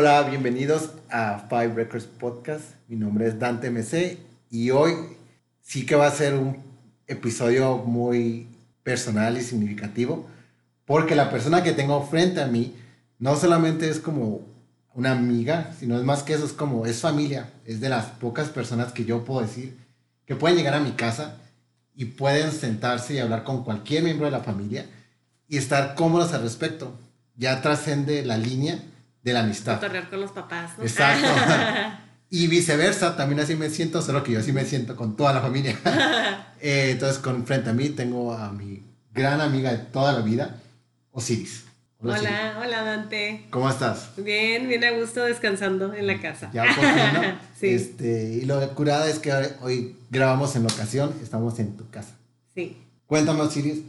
Hola, bienvenidos a Five Records Podcast. Mi nombre es Dante MC y hoy sí que va a ser un episodio muy personal y significativo porque la persona que tengo frente a mí no solamente es como una amiga, sino es más que eso, es como, es familia, es de las pocas personas que yo puedo decir que pueden llegar a mi casa y pueden sentarse y hablar con cualquier miembro de la familia y estar cómodos al respecto. Ya trascende la línea de la amistad. Con los papás, ¿no? Exacto. y viceversa, también así me siento, solo que yo así me siento con toda la familia. Eh, entonces, con frente a mí tengo a mi gran amiga de toda la vida, Osiris. Hola, hola, Dante. ¿Cómo estás? Bien, bien a gusto descansando en la casa. Ya por fin, sí. Este, y lo curada es que hoy grabamos en locación, estamos en tu casa. Sí. Cuéntame, Osiris,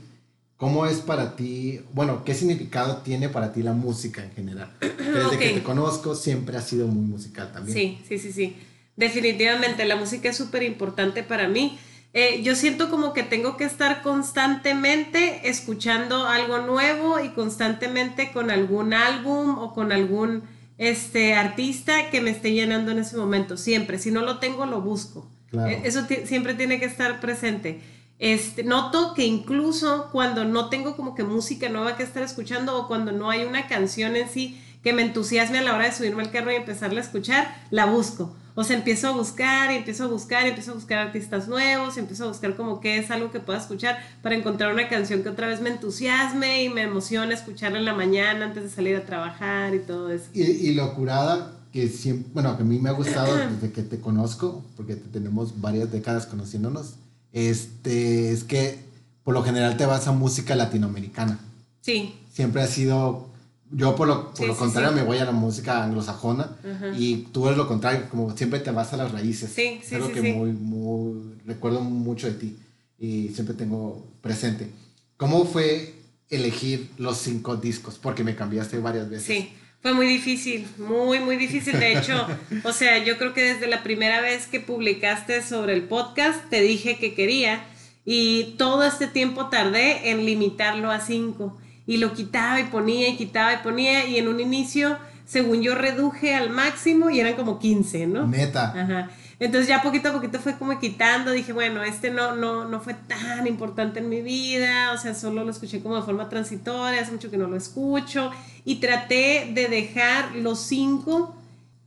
¿Cómo es para ti, bueno, qué significado tiene para ti la música en general? Desde que te conozco siempre ha sido muy musical también. Sí, sí, sí, sí. Definitivamente, la música es súper importante para mí. Eh, yo siento como que tengo que estar constantemente escuchando algo nuevo y constantemente con algún álbum o con algún este, artista que me esté llenando en ese momento, siempre. Si no lo tengo, lo busco. Eh, eso siempre tiene que estar presente. Este, noto que incluso cuando no tengo como que música nueva que estar escuchando o cuando no hay una canción en sí que me entusiasme a la hora de subirme al carro y empezarla a escuchar, la busco. O sea, empiezo a buscar y empiezo a buscar y empiezo a buscar artistas nuevos y empiezo a buscar como que es algo que pueda escuchar para encontrar una canción que otra vez me entusiasme y me emocione escucharla en la mañana antes de salir a trabajar y todo eso. Y, y lo curada que siempre, bueno, que a mí me ha gustado desde que te conozco, porque tenemos varias décadas conociéndonos, este, es que por lo general te vas a música latinoamericana. Sí. Siempre ha sido, yo por lo, por lo contrario me voy a la música anglosajona y tú eres lo contrario, como siempre te vas a las raíces. Sí, sí, es algo que muy, muy, recuerdo mucho de ti y siempre tengo presente. ¿Cómo fue elegir los cinco discos? Porque me cambiaste varias veces. Sí. Fue muy difícil, muy, muy difícil. De hecho, o sea, yo creo que desde la primera vez que publicaste sobre el podcast, te dije que quería y todo este tiempo tardé en limitarlo a cinco. Y lo quitaba y ponía y quitaba y ponía y en un inicio, según yo, reduje al máximo y eran como 15, ¿no? Neta. Ajá. Entonces ya poquito a poquito fue como quitando, dije, bueno, este no, no, no fue tan importante en mi vida, o sea, solo lo escuché como de forma transitoria, hace mucho que no lo escucho, y traté de dejar los cinco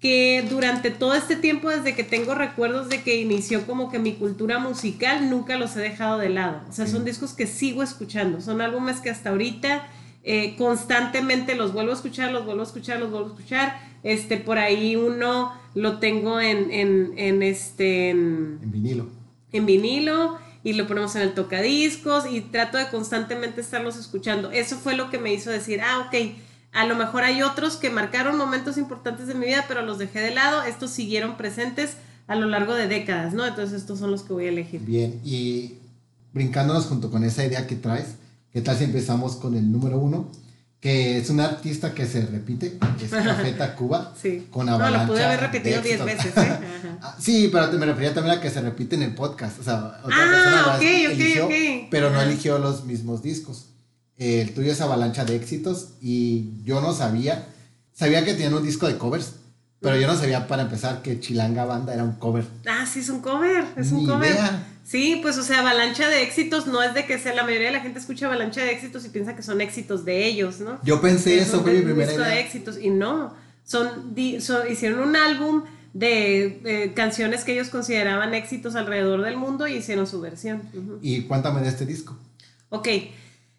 que durante todo este tiempo, desde que tengo recuerdos de que inició como que mi cultura musical, nunca los he dejado de lado. O sea, son discos que sigo escuchando, son álbumes que hasta ahorita eh, constantemente los vuelvo a escuchar, los vuelvo a escuchar, los vuelvo a escuchar. Este, por ahí uno lo tengo en, en, en este... En, vinilo. En vinilo y lo ponemos en el tocadiscos y trato de constantemente estarlos escuchando. Eso fue lo que me hizo decir, ah, ok, a lo mejor hay otros que marcaron momentos importantes de mi vida, pero los dejé de lado. Estos siguieron presentes a lo largo de décadas, ¿no? Entonces estos son los que voy a elegir. Bien, y brincándonos junto con esa idea que traes, ¿qué tal si empezamos con el número uno? Que es un artista que se repite, es Café Tacuba, sí. con Avalancha. No, lo pude haber repetido diez veces, ¿eh? Ah, sí, pero me refería también a que se repite en el podcast, o sea, otra ah, persona eligió, pero no eligió los mismos discos. El tuyo es Avalancha de éxitos y yo no sabía, sabía que tenían un disco de covers, pero yo no sabía para empezar que Chilanga Banda era un cover. Ah, sí, es un cover, es un cover. Sí, pues o sea, avalancha de éxitos no es de que sea la mayoría de la gente escucha avalancha de éxitos y piensa que son éxitos de ellos, ¿no? Yo pensé eso, fue mi primera idea. de éxitos y no, son, hicieron un álbum de canciones que ellos consideraban éxitos alrededor del mundo y hicieron su versión. Y cuéntame de este disco. Ok,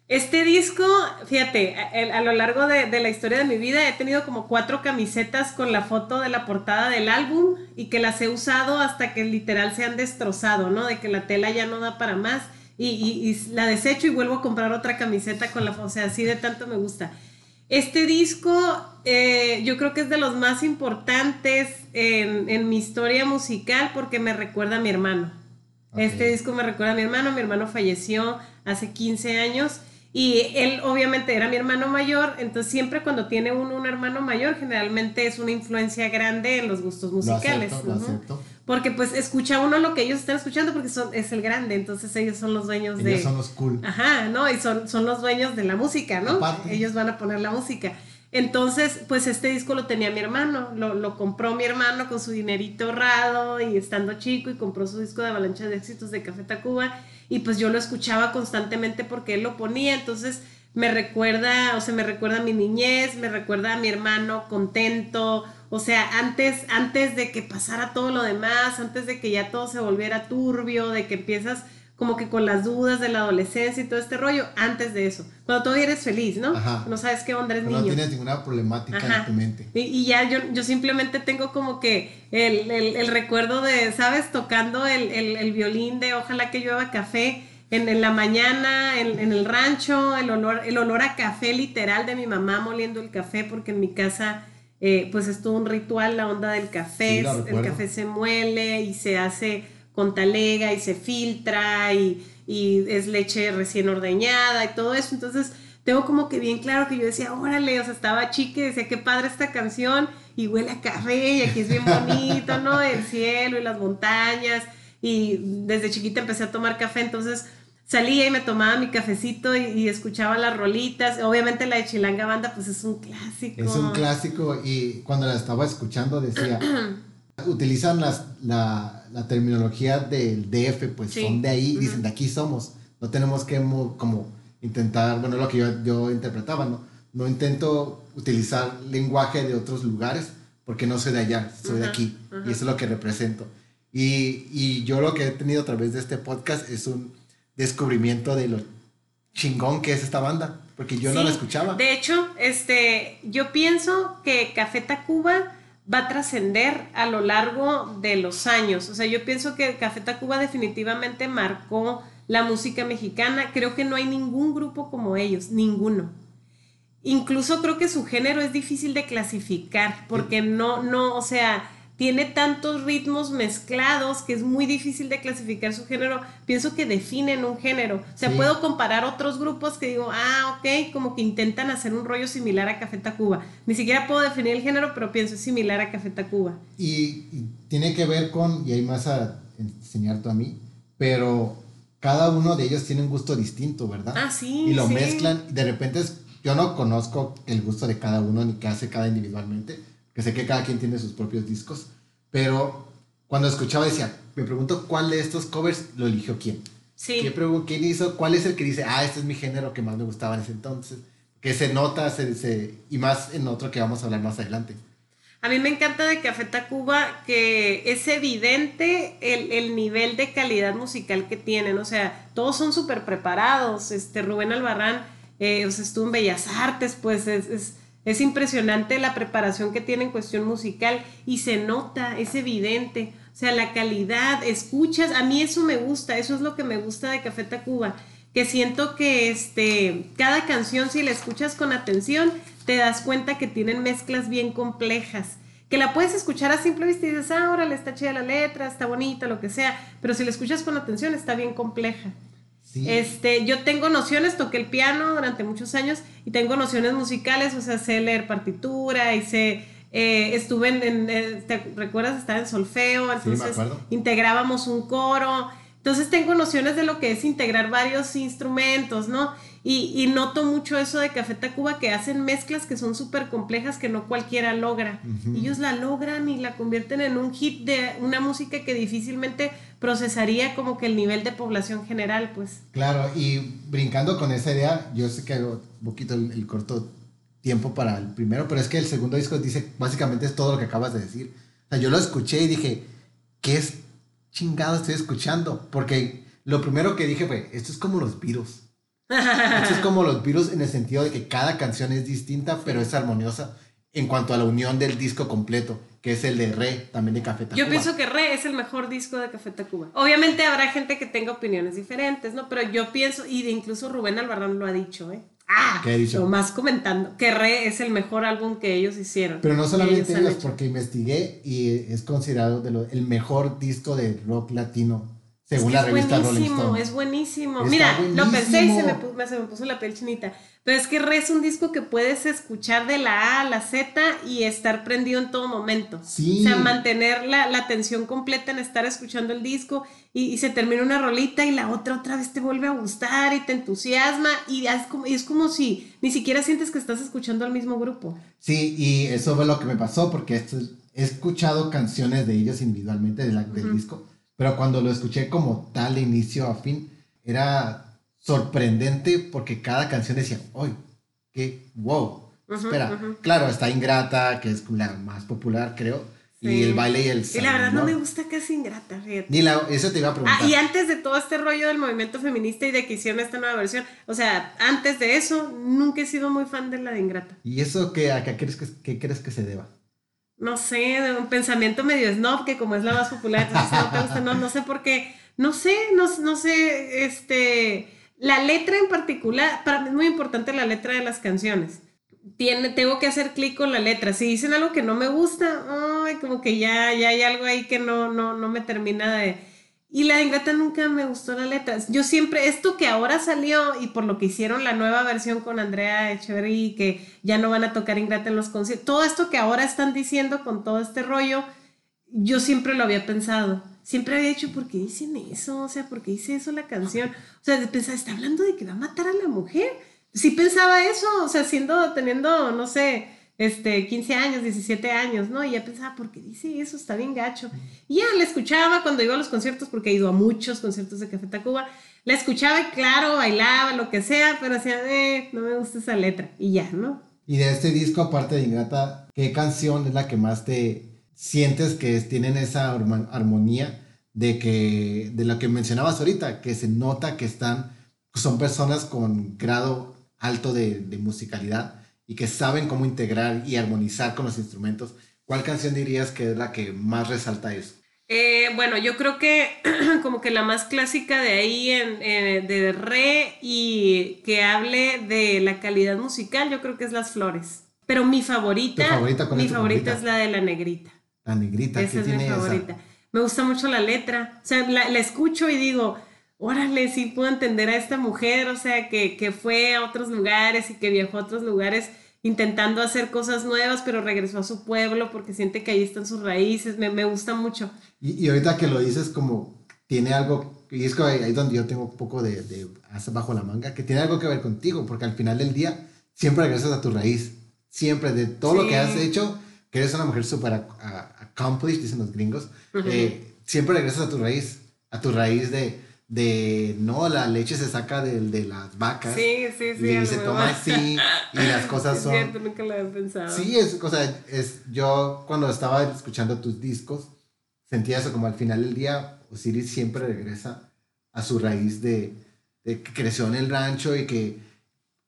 este disco, fíjate, a, lo largo de, la historia de mi vida he tenido como cuatro camisetas con la foto de la portada del álbum y que las he usado hasta que literal se han destrozado, ¿no? De que la tela ya no da para más y, la desecho y vuelvo a comprar otra camiseta con la foto, o sea, así de tanto me gusta. Este disco eh, yo creo que es de los más importantes en, en, mi historia musical porque me recuerda a mi hermano. Este disco me recuerda a mi hermano, mi hermano falleció hace 15 años y él obviamente era mi hermano mayor, entonces siempre cuando tiene uno un hermano mayor, generalmente es una influencia grande en los gustos musicales. Porque pues escucha uno lo que ellos están escuchando porque son, es el grande, entonces ellos son los dueños de... Ellos son los cool. Ajá, ¿no? Y son, son los dueños de la música, ¿no? Ellos van a poner la música. Entonces, pues este disco lo tenía mi hermano, lo, lo, compró mi hermano con su dinerito ahorrado y estando chico y compró su disco de avalancha de éxitos de Café Tacuba y pues yo lo escuchaba constantemente porque él lo ponía, entonces me recuerda, o sea, me recuerda a mi niñez, me recuerda a mi hermano contento, o sea, antes, antes de que pasara todo lo demás, antes de que ya todo se volviera turbio, de que empiezas como que con las dudas de la adolescencia y todo este rollo, antes de eso. Cuando todavía eres feliz, ¿no? No sabes qué onda eres niño. No tienes ninguna problemática en tu mente. Y, ya yo, yo simplemente tengo como que el, el, recuerdo de, ¿sabes? Tocando el, el, violín de Ojalá que llueva café en, en la mañana, en, en, el rancho, el olor, el olor a café literal de mi mamá moliendo el café, porque en mi casa... Eh, pues es todo un ritual, la onda del café, el café se muele y se hace con talega y se filtra y, y, es leche recién ordeñada y todo eso. Entonces, tengo como que bien claro que yo decía, órale, o sea, estaba chique, decía, qué padre esta canción y huele a café y aquí es bien bonito, ¿no? El cielo y las montañas. Y desde chiquita empecé a tomar café, entonces salía y me tomaba mi cafecito y, escuchaba las rolitas. Obviamente la de Chilanga Banda, pues es un clásico. Es un clásico y cuando la estaba escuchando decía, utilizan las, la, la terminología del DF, pues son de ahí, dicen de aquí somos. No tenemos que como intentar, bueno, lo que yo, yo interpretaba, ¿no? No intento utilizar lenguaje de otros lugares porque no soy de allá, soy de aquí y eso es lo que represento. Y, y, yo lo que he tenido a través de este podcast es un descubrimiento de lo chingón que es esta banda, porque yo no la escuchaba. De hecho, este, yo pienso que Café Tacuba va a trascender a lo largo de los años. O sea, yo pienso que Café Tacuba definitivamente marcó la música mexicana. Creo que no hay ningún grupo como ellos, ninguno. Incluso creo que su género es difícil de clasificar, porque no, no, o sea, tiene tantos ritmos mezclados que es muy difícil de clasificar su género. Pienso que definen un género. O sea, puedo comparar otros grupos que digo, ah, ok, como que intentan hacer un rollo similar a Café Tacuba. Ni siquiera puedo definir el género, pero pienso es similar a Café Tacuba. Y, tiene que ver con, y hay más a enseñarte a mí, pero cada uno de ellos tiene un gusto distinto, ¿verdad? Ah, sí. Y lo mezclan. De repente, yo no conozco el gusto de cada uno ni qué hace cada individualmente que sé que cada quien tiene sus propios discos, pero cuando escuchaba decía, me pregunto cuál de estos covers lo eligió quién. Sí. ¿Qué ¿Quién hizo? ¿Cuál es el que dice, ah, este es mi género que más me gustaba en ese entonces? Que se nota, se, y más en otro que vamos a hablar más adelante. A mí me encanta de Café Tacuba que es evidente el, el, nivel de calidad musical que tienen. O sea, todos son súper preparados. Este, Rubén Albarrán eh, estuvo en Bellas Artes, pues es es impresionante la preparación que tiene en cuestión musical y se nota, es evidente. O sea, la calidad, escuchas, a mí eso me gusta, eso es lo que me gusta de Café Tacuba, que siento que este, cada canción si la escuchas con atención, te das cuenta que tienen mezclas bien complejas, que la puedes escuchar a simple vista y dices, ah, órale, está chida la letra, está bonita, lo que sea, pero si la escuchas con atención está bien compleja. Este, yo tengo nociones, toqué el piano durante muchos años y tengo nociones musicales, o sea, sé leer partitura y sé, eh, estuve en, eh, ¿te recuerdas? Estaba en solfeo, entonces integrábamos un coro, entonces tengo nociones de lo que es integrar varios instrumentos, ¿no? Y, noto mucho eso de Café Tacuba que hacen mezclas que son súper complejas que no cualquiera logra. Ellos la logran y la convierten en un hit de una música que difícilmente procesaría como que el nivel de población general, pues. Claro, y brincando con esa idea, yo sé que hago un poquito el, corto tiempo para el primero, pero es que el segundo disco dice básicamente es todo lo que acabas de decir. O sea, yo lo escuché y dije, ¿qué es chingado estoy escuchando? Porque lo primero que dije fue, esto es como los virus. Esto es como los virus en el sentido de que cada canción es distinta, pero es armoniosa en cuanto a la unión del disco completo, que es el de Re, también de Café Tacuba. Yo pienso que Re es el mejor disco de Café Tacuba. Obviamente habrá gente que tenga opiniones diferentes, ¿no? Pero yo pienso, y incluso Rubén Albarrán lo ha dicho, ¿eh? Ah, ¿Qué dicho? Lo comentando, que Re es el mejor álbum que ellos hicieron. Pero no solamente ellos, porque investigué y es considerado de el mejor disco de rock latino según es la revista Rolling buenísimo, Stone. es buenísimo. Está Mira, lo pensé y se me, puso, se me puso la piel chinita. Pero es que Re es un disco que puedes escuchar de la A a la Z y estar prendido en todo momento. Sí. O sea, mantener la, la atención completa en estar escuchando el disco y, y se termina una rolita y la otra otra vez te vuelve a gustar y te entusiasma y es como, y es como si ni siquiera sientes que estás escuchando al mismo grupo. Sí, y eso fue lo que me pasó porque esto- he escuchado canciones de ellos individualmente de la- del disco, pero cuando lo escuché como tal de inicio a fin, era sorprendente porque cada canción decía, ¡ay! ¡Qué wow! Ujú, Espera, ujú. claro, está Ingrata, que es la más popular, creo, Sí. y el baile y el Y la verdad no me gusta casi Ingrata, fíjate. Ni la, eso te iba a preguntar. Ah, y antes de todo este rollo del movimiento feminista y de que hicieron esta nueva versión, o sea, antes de eso, nunca he sido muy fan de la de Ingrata. ¿Y eso qué, a qué crees que, qué crees que se deba? No sé, un pensamiento medio snob, que como es la más popular, entonces no te gusta, no, no sé por qué, no sé, no, no sé, este, la letra en particular, para mí es muy importante la letra de las canciones. Tiene, tengo que hacer clic con la letra. Si dicen algo que no me gusta, ay, como que ya, ya hay algo ahí que no, no, no me termina de... Y la Ingrata nunca me gustó la letra. Yo siempre, esto que ahora salió y por lo que hicieron la nueva versión con Andrea Echeverry, que ya no van a tocar Ingrata en los conciertos, todo esto que ahora están diciendo con todo este rollo, yo siempre lo había pensado. Siempre había dicho, ¿por qué dicen eso? O sea, ¿por qué dice eso la canción? O sea, de pensar, está hablando de que va a matar a la mujer. Sí pensaba eso, o sea, siendo, teniendo, no sé, este, 15 años, 17 años, ¿no? Y ya pensaba, ¿por qué dice eso? Está bien gacho. Y ya la escuchaba cuando iba a los conciertos, porque he ido a muchos conciertos de Café Tacuba. La escuchaba y claro, bailaba, lo que sea, pero decía, eh, no me gusta esa letra. Y ya, ¿no? Y de este disco, aparte de Ingrata, ¿qué canción es la que más te sientes que tienen esa armonía de que de lo que mencionabas ahorita, que se nota que están son personas con grado alto de, de musicalidad y que saben cómo integrar y armonizar con los instrumentos? ¿Cuál canción dirías que es la que más resalta eso? Eh, bueno, yo creo que como que la más clásica de ahí en, eh, de re y que hable de la calidad musical, yo creo que es Las Flores. Pero mi favorita, ¿Tu favorita? ¿Cuál mi favorita, favorita? es la de la negrita. La negrita, Esa ¿qué es mi tiene esa? favorita. Me gusta mucho la letra. O sea, la, la escucho y digo, órale, sí puedo entender a esta mujer, o sea, que, que fue a otros lugares y que viajó a otros lugares intentando hacer cosas nuevas, pero regresó a su pueblo porque siente que ahí están sus raíces. Me, me gusta mucho. Y, y ahorita que lo dices como tiene algo, y es que ahí, donde yo tengo un poco de, de bajo la manga, que tiene algo que ver contigo, porque al final del día siempre regresas a tu raíz, siempre de todo lo Sí. que has hecho, que eres una mujer súper accomplished, dicen los gringos, Ujú. eh, siempre regresas a tu raíz, a tu raíz de, de no, la leche se saca de, de las vacas Sí, sí, sí. y se toma así y las cosas Es son... cierto, nunca lo había pensado. Sí, es, o sea, es, yo cuando estaba escuchando tus discos, sentía eso como al final del día, Osiris siempre regresa a su raíz de, de que creció en el rancho y que,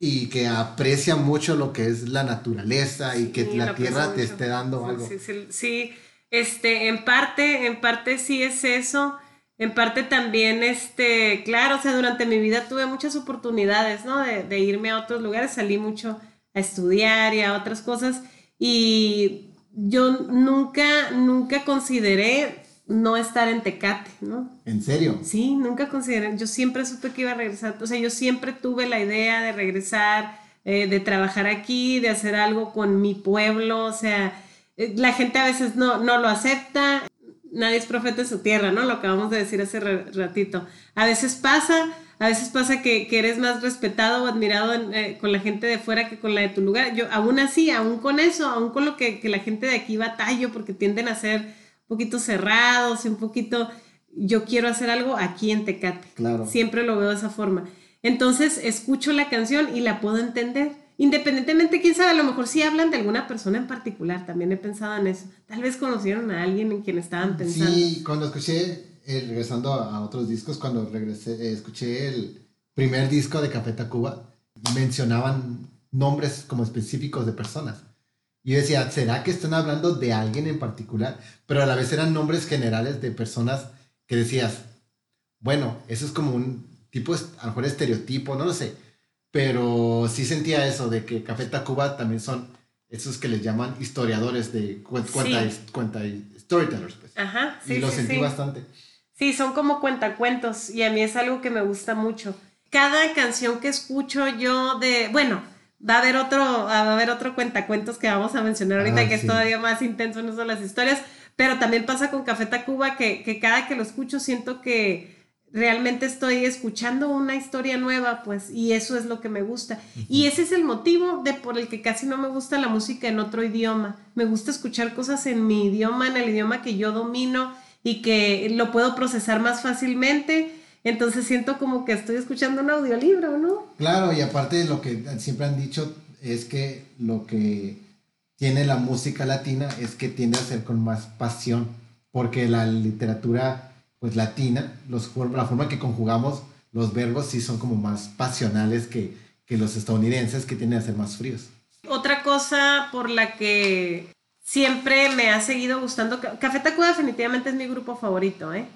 y que aprecia mucho lo que es la naturaleza y que Sí, la tierra te mucho. esté dando algo. Sí, sí, sí. este, en parte, en parte sí es eso. En parte también, este, claro, o sea, durante mi vida tuve muchas oportunidades, ¿no? De, de irme a otros lugares, salí mucho a estudiar y a otras cosas y yo nunca, nunca consideré no estar en Tecate, ¿no? En serio. Sí, nunca consideré, yo siempre supe que iba a regresar, o sea, yo siempre tuve la idea de regresar, eh, de trabajar aquí, de hacer algo con mi pueblo, o sea, eh, la gente a veces no, no lo acepta, nadie es profeta en su tierra, ¿no? Lo acabamos de decir hace ra- ratito. A veces pasa, a veces pasa que, que eres más respetado o admirado en, eh, con la gente de fuera que con la de tu lugar. Yo, aún así, aún con eso, aún con lo que, que la gente de aquí batallo, porque tienden a ser un poquito cerrados y un poquito, yo quiero hacer algo aquí en Tecate. Claro. Siempre lo veo de esa forma. Entonces, escucho la canción y la puedo entender. Independientemente, quién sabe, a lo mejor sí hablan de alguna persona en particular, también he pensado en eso. Tal vez conocieron a alguien en quien estaban pensando. Sí, cuando escuché, eh, regresando a, otros discos, cuando regresé, eh, escuché el primer disco de Café Tacuba, mencionaban nombres como específicos de personas. Y yo decía, ¿será que están hablando de alguien en particular? Pero a la vez eran nombres generales de personas que decías, bueno, eso es como un tipo, a lo mejor estereotipo, no lo sé. Pero sí sentía eso de que Café Tacuba también son esos que les llaman historiadores de cu- cuenta, Sí. cuenta storytellers, pues Ajá, sí, y lo sí, sentí sí. bastante. Sí, son como cuentacuentos y a mí es algo que me gusta mucho. Cada canción que escucho yo de, bueno, va a haber otro, va a haber otro cuentacuentos que vamos a mencionar ahorita Ah, que es todavía más intenso en eso de las historias, pero también pasa con Café Tacuba que, que cada que lo escucho siento que realmente estoy escuchando una historia nueva, pues, y eso es lo que me gusta. Y ese es el motivo de por el que casi no me gusta la música en otro idioma. Me gusta escuchar cosas en mi idioma, en el idioma que yo domino y que lo puedo procesar más fácilmente. Entonces siento como que estoy escuchando un audiolibro, ¿no? Claro, y aparte lo que siempre han dicho es que lo que tiene la música latina es que tiende a ser con más pasión, porque la literatura pues latina, los, la forma que conjugamos los verbos sí son como más pasionales que, que los estadounidenses que tienden a ser más fríos. Otra cosa por la que siempre me ha seguido gustando, Ca- Café Tacuba definitivamente es mi grupo favorito, ¿eh?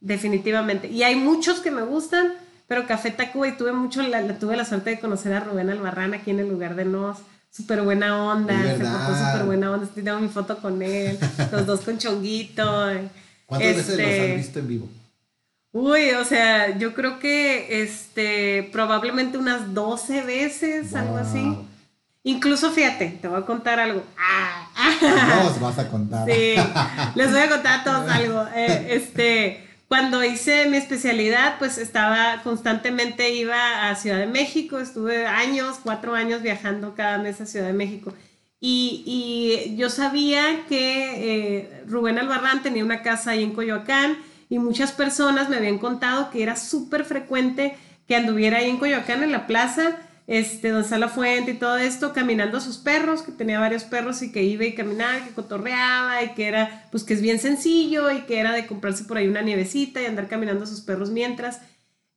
Definitivamente. Y hay muchos que me gustan, pero Café Tacuba y tuve mucho, la, la- tuve la suerte de conocer a Rubén Albarrán aquí en el lugar de Nos. Súper buena onda, se portó súper buena onda. Estoy tengo mi foto con él, los dos con chonguito. ¿Cuántas veces los Este, has visto en vivo? Uy, o sea, yo creo que este, probablemente unas 12 veces, algo así. Incluso, fíjate, te voy a contar algo. Ah, No os vas a contar. Sí, les voy a contar a todos algo. Eh, este, cuando hice mi especialidad, pues estaba constantemente, iba a Ciudad de México, estuve años, cuatro años viajando cada mes a Ciudad de México. Y, yo sabía que eh, Rubén Albarrán tenía una casa ahí en Coyoacán y muchas personas me habían contado que era súper frecuente que anduviera ahí en Coyoacán, en la plaza, este, donde está y todo esto, caminando a sus perros, que tenía varios perros y que iba y caminaba, que cotorreaba y que era, pues que es bien sencillo y que era de comprarse por ahí una nievecita y andar caminando a sus perros mientras.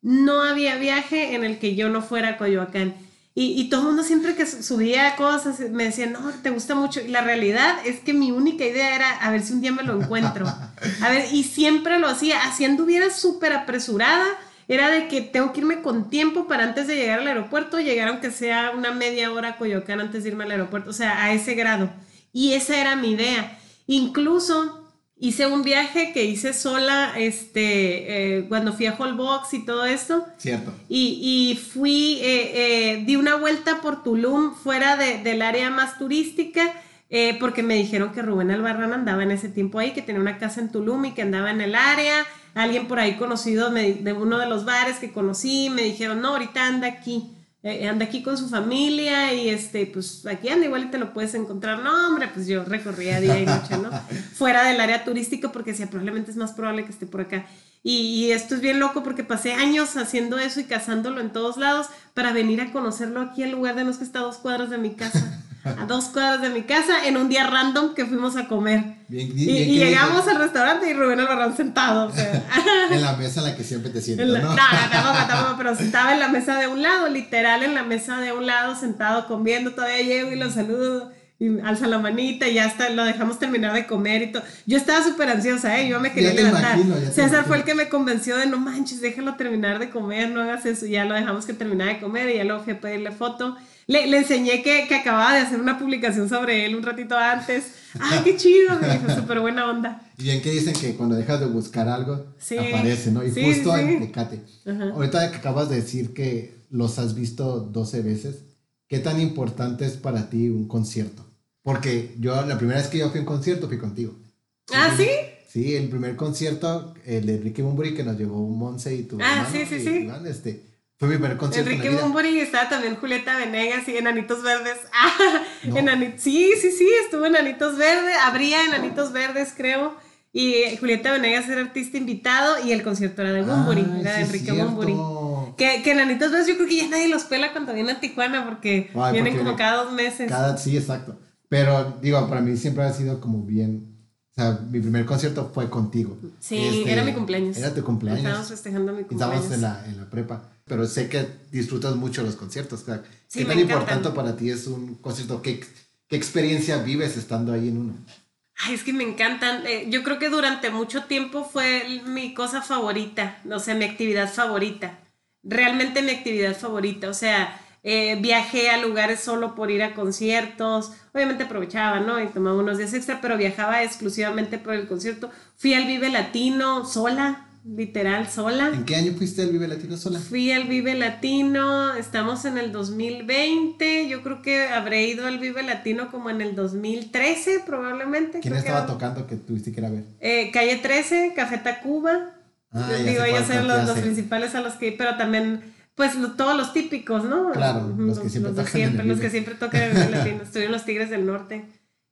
No había viaje en el que yo no fuera a Coyoacán. Y, y todo el mundo siempre que su- subía cosas me decía, no, te gusta mucho. Y la realidad es que mi única idea era a ver si un día me lo encuentro. A ver, y siempre lo hacía. Así anduviera súper apresurada. Era de que tengo que irme con tiempo para antes de llegar al aeropuerto, llegar aunque sea una media hora a Coyoacán antes de irme al aeropuerto. O sea, a ese grado. Y esa era mi idea. Incluso hice un viaje que hice sola este, eh, cuando fui a Holbox y todo esto. Cierto. Y, y fui, eh, eh, di una vuelta por Tulum fuera de- del área más turística, eh, porque me dijeron que Rubén Albarrán andaba en ese tiempo ahí, que tenía una casa en Tulum y que andaba en el área. Alguien por ahí conocido me- de uno de los bares que conocí, me dijeron, no, ahorita anda aquí. Eh, anda aquí con su familia y este, pues aquí anda, igual y te lo puedes encontrar. No, hombre, pues yo recorría día y noche, ¿no? Fuera del área turística porque decía, probablemente es más probable que esté por acá. Y, y esto es bien loco porque pasé años haciendo eso y cazándolo en todos lados para venir a conocerlo aquí al lugar de los que está a dos cuadras de mi casa. A dos cuadras de mi casa en un día random que fuimos a comer. Bien- Y, bien y llegamos al restaurante y Rubén Albarrán sentado. o sea. En la mesa en la que siempre te sientas, ¿no? no, no, tampoco, tampoco, pero estaba en la mesa de un lado, literal en la mesa de un lado, sentado comiendo, todavía llego y lo saludo y alza la manita y ya está, lo dejamos terminar de comer y todo. Yo estaba súper ansiosa, ¿eh? Yo me quería Ya te levantar. imagino, ya te César imagino. fue el que me convenció de no manches, déjalo terminar de comer, no hagas eso. Y ya lo dejamos que terminara de comer y ya luego fui a pedirle foto. Le, le enseñé que, que acababa de hacer una publicación sobre él un ratito antes. ¡Ay, qué chido! Me dijo, súper buena onda. Y bien que dicen que cuando dejas de buscar algo, Sí. aparece, ¿no? Y Sí, justo sí, en Tecate. Ajá. Ahorita que acabas de decir que los has visto 12 veces, ¿qué tan importante es para ti un concierto? Porque yo, la primera vez que yo fui a un concierto, fui contigo. ¿Ah, sí? Sí, el primer concierto, el de Enrique Bumburi, que nos llevó Monse y tu Ah, hermano, sí, sí, y sí. Iván, este, fue mi primer concierto Enrique en. Bumburi estaba también Julieta Venegas y Enanitos Verdes. Ah, No. Enani- sí, sí, sí, estuvo Enanitos Verdes, habría Enanitos Verdes, creo. Y Julieta Venegas era artista invitado y el concierto era de Bumburi, Ay, era de Enrique. Bumburi. Que, que Enanitos Verdes yo creo que ya nadie los pela cuando vienen a Tijuana porque Ay, vienen porque como cada dos meses. Cada, sí, exacto. Pero digo, para mí siempre ha sido como bien. O sea, mi primer concierto fue contigo. Sí, Este, era mi cumpleaños. Era tu cumpleaños. Estábamos festejando mi cumpleaños. Estábamos en la, en la prepa. Pero sé que disfrutas mucho los conciertos. o sea, Sí, ¿Qué tan importante para ti es un concierto? ¿Qué, ¿Qué experiencia vives estando ahí en uno? Ay, es que me encantan. Eh, yo creo que durante mucho tiempo fue mi cosa favorita, o sea, mi actividad favorita. Realmente mi actividad favorita. O sea, eh, viajé a lugares solo por ir a conciertos. Obviamente aprovechaba, ¿no? Y tomaba unos días extra, pero viajaba exclusivamente por el concierto. Fui al Vive Latino sola. Literal, sola. ¿En qué año fuiste al Vive Latino sola? Fui al Vive Latino, estamos en el 2020, yo creo que habré ido al Vive Latino como en el 2013 probablemente. ¿Quién estaba tocando que tuviste que ir a ver? Eh, Calle 13, Café Tacuba. Ah, digo, ellos son los, los principales a los que, pero también pues todos los típicos, ¿no? Claro, los, que siempre los tocan. los que siempre tocan en el latino. Estuvieron los Tigres del Norte.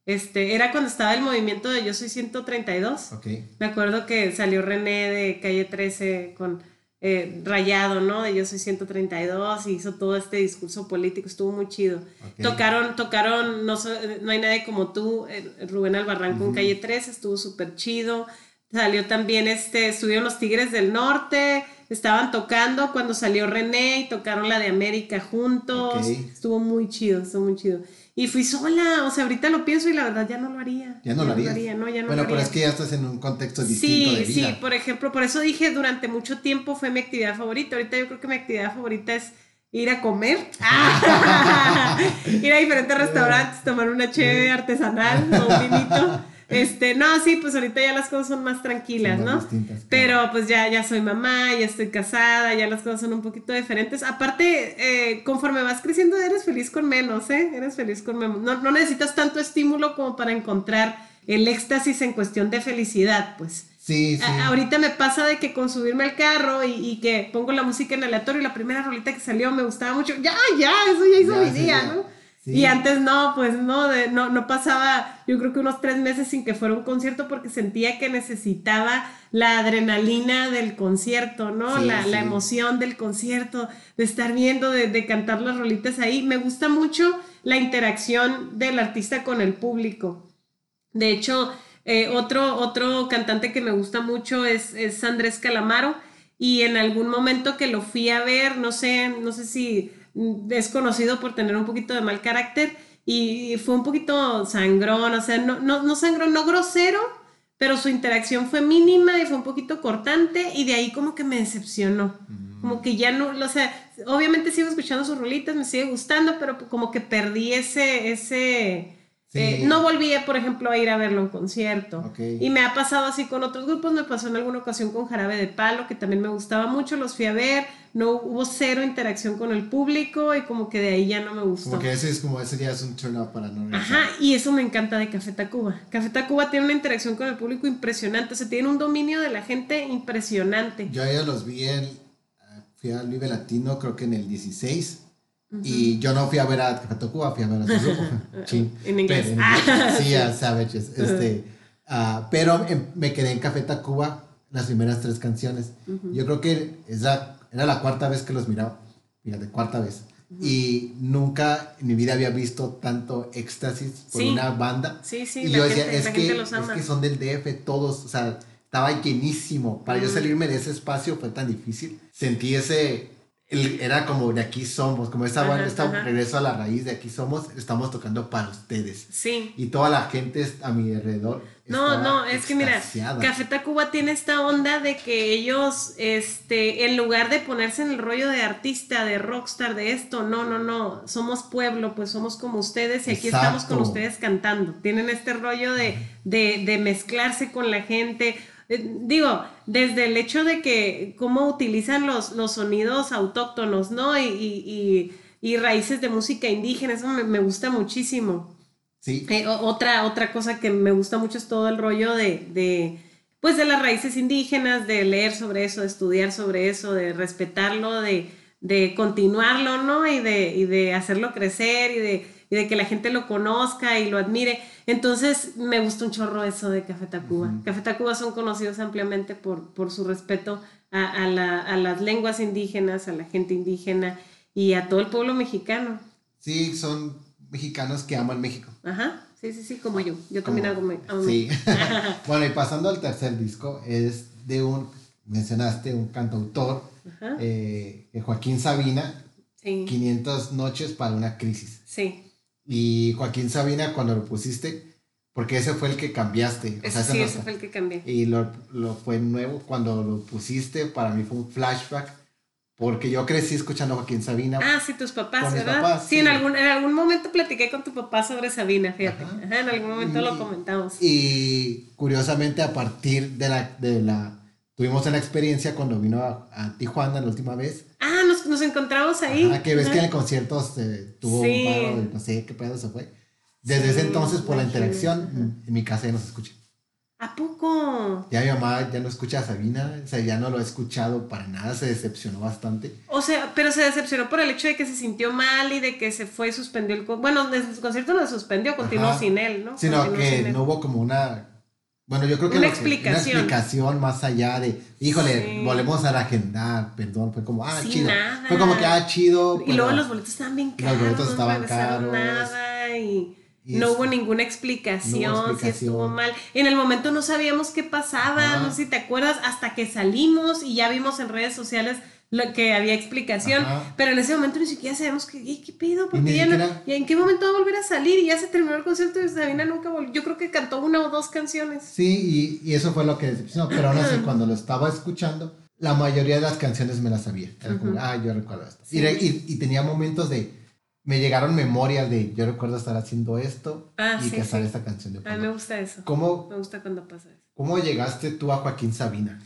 Este, era cuando estaba el movimiento de Yo Soy 132. Ok. Me acuerdo que salió René de Calle 13 con eh, Rayado, ¿no? De Yo Soy 132 y hizo todo este discurso político. Estuvo muy chido. Tocaron, tocaron no, no hay nadie como tú, eh, Rubén Albarrán con Calle 13. Estuvo súper chido. Salió también, este, estuvieron los Tigres del Norte estaban tocando cuando salió René y tocaron la de América juntos. Estuvo muy chido, estuvo muy chido. Y fui sola, o sea, ahorita lo pienso y la verdad ya no lo haría. Ya no lo haría. No, ya no bueno, pero es que ya estás en un contexto distinto sí, de vida. Sí, por ejemplo, por eso dije durante mucho tiempo fue mi actividad favorita. Ahorita yo creo que mi actividad favorita es ir a comer, ir a diferentes restaurantes, tomar una cheve artesanal o un vinito. Este, no, sí, pues ahorita ya las cosas son más tranquilas, ¿no? Pero pues ya, ya soy mamá, ya estoy casada, ya las cosas son un poquito diferentes. Aparte, eh, conforme vas creciendo, eres feliz con menos, ¿eh? Eres feliz con menos. No, no necesitas tanto estímulo como para encontrar el éxtasis en cuestión de felicidad, pues. Sí, sí. ahorita me pasa de que con subirme al carro y, y, que pongo la música en aleatorio y la primera rolita que salió me gustaba mucho. Ya, ya, eso ya hizo mi día, ¿no? Y antes no, pues no, de, no, no pasaba, yo creo que unos tres meses sin que fuera un concierto porque sentía que necesitaba la adrenalina del concierto, ¿no? la, la, emoción del concierto, de estar viendo, de, de, cantar las rolitas ahí. Me gusta mucho la interacción del artista con el público. De hecho, eh, otro, otro cantante que me gusta mucho es, es Andrés Calamaro y en algún momento que lo fui a ver, no sé, no sé si es conocido por tener un poquito de mal carácter y fue un poquito sangrón, o sea, no, no, no sangrón, no grosero, pero su interacción fue mínima y fue un poquito cortante y de ahí como que me decepcionó. Como que ya no, o sea, obviamente sigo escuchando sus rolitas, me sigue gustando, pero como que perdí ese, ese, eh, no volví, por ejemplo, a ir a verlo en concierto. Y me ha pasado así con otros grupos, me pasó en alguna ocasión con Jarabe de Palo, que también me gustaba mucho, los fui a ver, no hubo cero interacción con el público y como que de ahí ya no me gustó. Como que ese es como ese ya es un turn up para no Ajá, y eso me encanta de Café Tacuba. Café Tacuba tiene una interacción con el público impresionante, o sea, tiene un dominio de la gente impresionante. Yo a ellos los vi en, fui al Vive Latino creo que en el 16 y yo no fui a ver a Café Cuba, fui a ver a su grupo. en inglés. sí, a Savages. Este, uh, pero me quedé en Café Tacuba las primeras tres canciones. Yo creo que es la, era la cuarta vez que los miraba. Fíjate, cuarta vez. Y nunca en mi vida había visto tanto éxtasis por una banda. Sí, sí, y yo decía, es, que, es que son del DF todos, o sea, estaba llenísimo. Para yo salirme de ese espacio fue tan difícil. Sentí ese era como de aquí somos, como esta, regreso a la raíz de aquí somos, estamos tocando para ustedes. Sí. Y toda la gente a mi alrededor. No, no, es que mira, Café Tacuba tiene esta onda de que ellos, este, en lugar de ponerse en el rollo de artista, de rockstar, de esto, no, no, no, somos pueblo, pues somos como ustedes y aquí estamos con ustedes cantando. Tienen este rollo de, de, de mezclarse con la gente digo, desde el hecho de que cómo utilizan los, los sonidos autóctonos, ¿no? Y, raíces de música indígena, eso me, gusta muchísimo. Sí. Eh, otra, otra cosa que me gusta mucho es todo el rollo de, pues de las raíces indígenas, de leer sobre eso, de estudiar sobre eso, de respetarlo, de, de continuarlo, ¿no? Y de, y de hacerlo crecer y de, y de que la gente lo conozca y lo admire. Entonces me gusta un chorro eso de Café Tacuba. Café Tacuba son conocidos ampliamente por, por su respeto a, las lenguas indígenas, a la gente indígena y a todo el pueblo mexicano. Sí, son mexicanos que aman México. Ajá, sí, sí, sí, como yo. Yo también hago amo Sí. bueno, y pasando al tercer disco, es de un, mencionaste, un cantautor, eh, Joaquín Sabina, sí. 500 noches para una crisis. Sí. Y Joaquín Sabina, cuando lo pusiste, porque ese fue el que cambiaste. sí, ese fue el que cambié. Y lo, fue nuevo cuando lo pusiste, para mí fue un flashback. Porque yo crecí escuchando a Joaquín Sabina. Ah, sí, tus papás, ¿verdad? sí, En, algún, en algún momento platiqué con tu papá sobre Sabina, fíjate. Ajá. en algún momento lo comentamos. Y curiosamente, a partir de la, de la tuvimos una experiencia cuando vino a, Tijuana la última vez. Ah, nos, nos encontramos ahí. Ah, que ves que en el concierto se tuvo un paro, no sé qué pedo se fue. Desde ese entonces, por la interacción, en mi casa ya no se escucha. ¿A poco? Ya mi mamá ya no escucha a Sabina, o sea, ya no lo ha escuchado para nada, se decepcionó bastante. O sea, pero se decepcionó por el hecho de que se sintió mal y de que se fue y suspendió el... Bueno, el concierto no se suspendió, continuó sin él, ¿no? Sino que no hubo como una... Bueno, yo creo que... Una explicación. una explicación más allá de, híjole, volvemos a la agendar, perdón, fue como, ah, chido. Fue como que, ah, chido. Y luego los boletos estaban bien caros. Los boletos estaban caros. Nada y no hubo ninguna explicación, si estuvo mal. En el momento no sabíamos qué pasaba, no sé si te acuerdas, hasta que salimos y ya vimos en redes sociales lo que había explicación, pero en ese momento ni siquiera sabemos qué, qué pido, porque ya no, ¿y en qué momento va a volver a salir? Y ya se terminó el concierto y Sabina nunca volvió. Yo creo que cantó una o dos canciones. Sí, y, eso fue lo que no, pero aún así cuando lo estaba escuchando, la mayoría de las canciones me las sabía. Era como, ah, yo recuerdo esto. y tenía momentos de me llegaron memorias de yo recuerdo estar haciendo esto ah, y que sale esta canción de A mí me gusta eso. ¿Cómo, me gusta cuando pasa eso. ¿Cómo llegaste tú a Joaquín Sabina?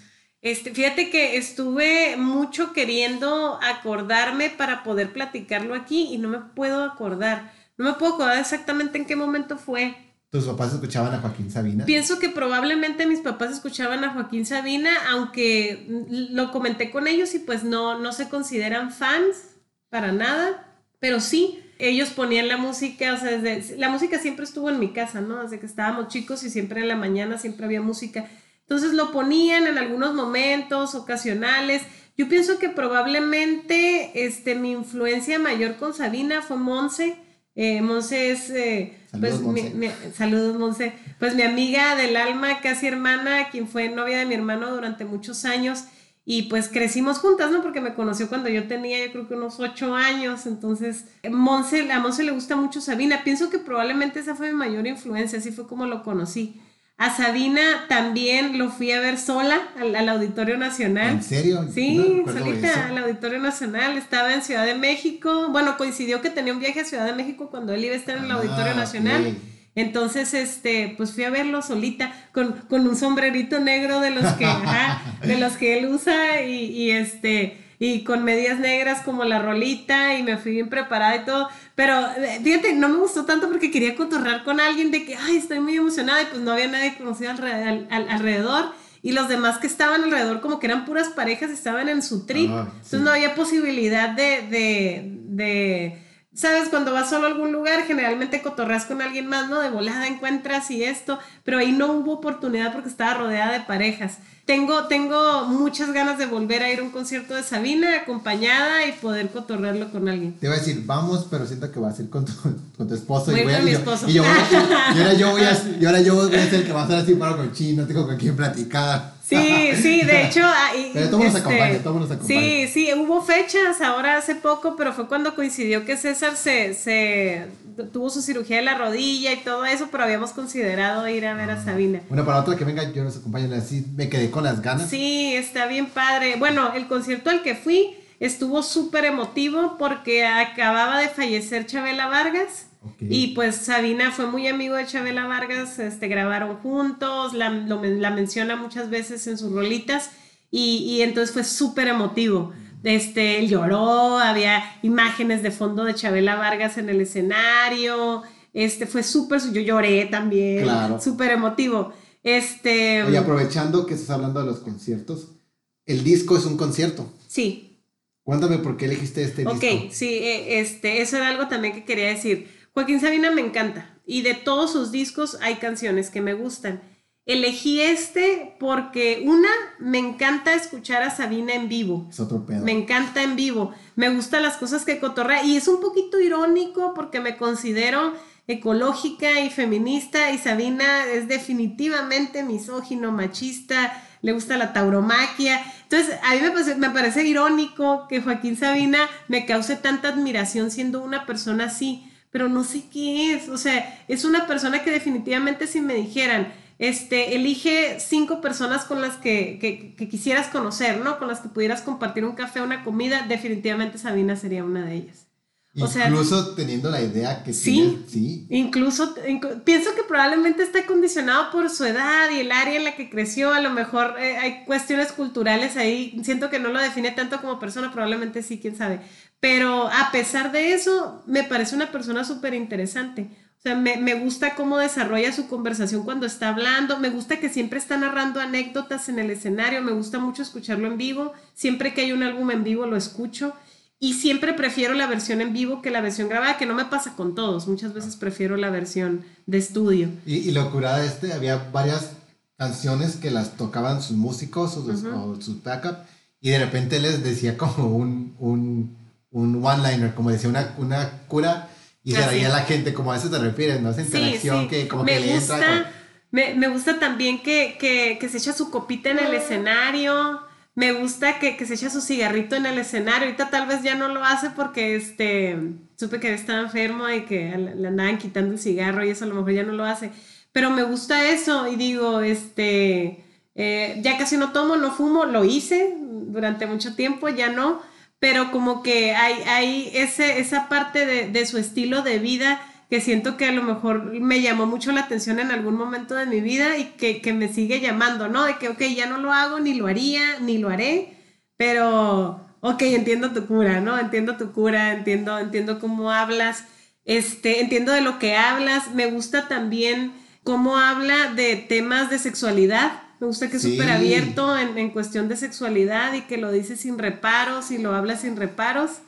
Este, fíjate que estuve mucho queriendo acordarme para poder platicarlo aquí y no me puedo acordar. No me puedo acordar exactamente en qué momento fue. ¿Tus papás escuchaban a Joaquín Sabina? Pienso que probablemente mis papás escuchaban a Joaquín Sabina, aunque lo comenté con ellos y pues no, no se consideran fans para nada pero sí, ellos ponían la música, o sea, desde, la música siempre estuvo en mi casa, ¿no? Desde que estábamos chicos y siempre en la mañana siempre había música. Entonces lo ponían en algunos momentos ocasionales. Yo pienso que probablemente este, mi influencia mayor con Sabina fue Monse. Eh, Monse es, eh, saludos, pues, Mi, saludos Monse, pues mi amiga del alma, casi hermana, quien fue novia de mi hermano durante muchos años. Y pues crecimos juntas, ¿no? Porque me conoció cuando yo tenía, yo creo que unos ocho años. Entonces, Monse, a Monse le gusta mucho Sabina. Pienso que probablemente esa fue mi mayor influencia, así fue como lo conocí. A Sabina también lo fui a ver sola al, Auditorio Nacional. ¿En serio? Sí, solita al Auditorio Nacional. Estaba en Ciudad de México. Bueno, coincidió que tenía un viaje a Ciudad de México cuando él iba a estar en el Auditorio ah, Nacional. Entonces, este, pues fui a verlo solita, con, con un sombrerito negro de los que, de los que él usa y, y, este, y con medias negras como la rolita y me fui bien preparada y todo. Pero eh, fíjate, no me gustó tanto porque quería cotorrar con alguien de que, ay, estoy muy emocionada y pues no había nadie conocido alrededor. Y los demás que estaban alrededor como que eran puras parejas, estaban en su trip. Ah, Entonces no había posibilidad de, de, de Sabes, cuando vas solo a algún lugar, generalmente cotorreas con alguien más, ¿no? De volada encuentras y esto, pero ahí no hubo oportunidad porque estaba rodeada de parejas. Tengo, tengo muchas ganas de volver a ir a un concierto de Sabina acompañada y poder cotorrearlo con alguien. Te iba a decir, vamos, pero siento que vas a ir con tu, con tu esposo. y, voy con mi esposo. Y, yo, ahora yo voy a, y ahora yo voy a ser el que va a estar así para con chino, no tengo con quién platicar. Sí, sí, de hecho. pero todos nos este, acompaña, todos nos acompaña. Sí, sí, hubo fechas ahora hace poco, pero fue cuando coincidió que César se, se tuvo su cirugía de la rodilla y todo eso, pero habíamos considerado ir a ver a ah. Sabina. Bueno, para otra que venga, yo nos acompañen así, me quedé con las ganas. Sí, está bien padre. Bueno, el concierto al que fui estuvo súper emotivo porque acababa de fallecer Chabela Vargas. Y pues Sabina fue muy amigo de Chabela Vargas, este, grabaron juntos, la, la menciona muchas veces en sus rolitas y, y entonces fue súper emotivo. Este, él lloró, había imágenes de fondo de Chabela Vargas en el escenario, este, fue súper, yo lloré también, claro. súper emotivo. Este, Oye, aprovechando que estás hablando de los conciertos, el disco es un concierto. Sí. Cuéntame por qué elegiste este disco. Ok, sí, e, este, eso era algo también que quería decir. Joaquín Sabina me encanta y de todos sus discos hay canciones que me gustan. Elegí este porque una, me encanta escuchar a Sabina en vivo. Es otro pedo. Me encanta en vivo. Me gustan las cosas que cotorrea y es un poquito irónico porque me considero ecológica y feminista y Sabina es definitivamente misógino, machista, le gusta la tauromaquia. Entonces, a mí me parece, me parece irónico que Joaquín Sabina me cause tanta admiración siendo una persona así, pero no sé qué es. O sea, es una persona que definitivamente si me dijeran, este, elige cinco personas con las que, quisieras conocer, ¿no? Con las que pudieras compartir un café, una comida, definitivamente Sabina sería una de ellas. Incluso teniendo la idea que sí, sí. Incluso pienso que probablemente está condicionado por su edad y el área en la que creció. A lo mejor eh, hay cuestiones culturales ahí. Siento que no lo define tanto como persona, probablemente sí, quién sabe. Pero a pesar de eso, me parece una persona súper interesante. O sea, me, me, gusta cómo desarrolla su conversación cuando está hablando. Me gusta que siempre está narrando anécdotas en el escenario. Me gusta mucho escucharlo en vivo. Siempre que hay un álbum en vivo lo escucho. Y siempre prefiero la versión en vivo que la versión grabada, que no me pasa con todos. Muchas veces prefiero la versión de estudio. Y, y lo curada de este, había varias canciones que las tocaban sus músicos o, sus backup, y de repente les decía como un, un, un one-liner, como decía una, una cura, y se veía la gente, como a eso te refieres, ¿no? Esa interacción que como me que gusta, le me, me, gusta también que, que, que se echa su copita en el escenario me gusta que, se echa su cigarrito en el escenario. Ahorita tal vez ya no lo hace porque este, supe que estaba enfermo y que le andaban quitando el cigarro y eso a lo mejor ya no lo hace. Pero me gusta eso y digo, este, eh, ya casi no tomo, no fumo, lo hice durante mucho tiempo, ya no. Pero como que hay, hay ese, esa parte de, de su estilo de vida que siento que a lo mejor me llamó mucho la atención en algún momento de mi vida y que, que, me sigue llamando, ¿no? De que, ok, ya no lo hago, ni lo haría, ni lo haré, pero, ok, entiendo tu cura, ¿no? Entiendo tu cura, entiendo, entiendo cómo hablas, este, entiendo de lo que hablas, me gusta también cómo habla de temas de sexualidad, me gusta que es súper abierto en, en cuestión de sexualidad y que lo dice sin reparos y lo habla sin reparos.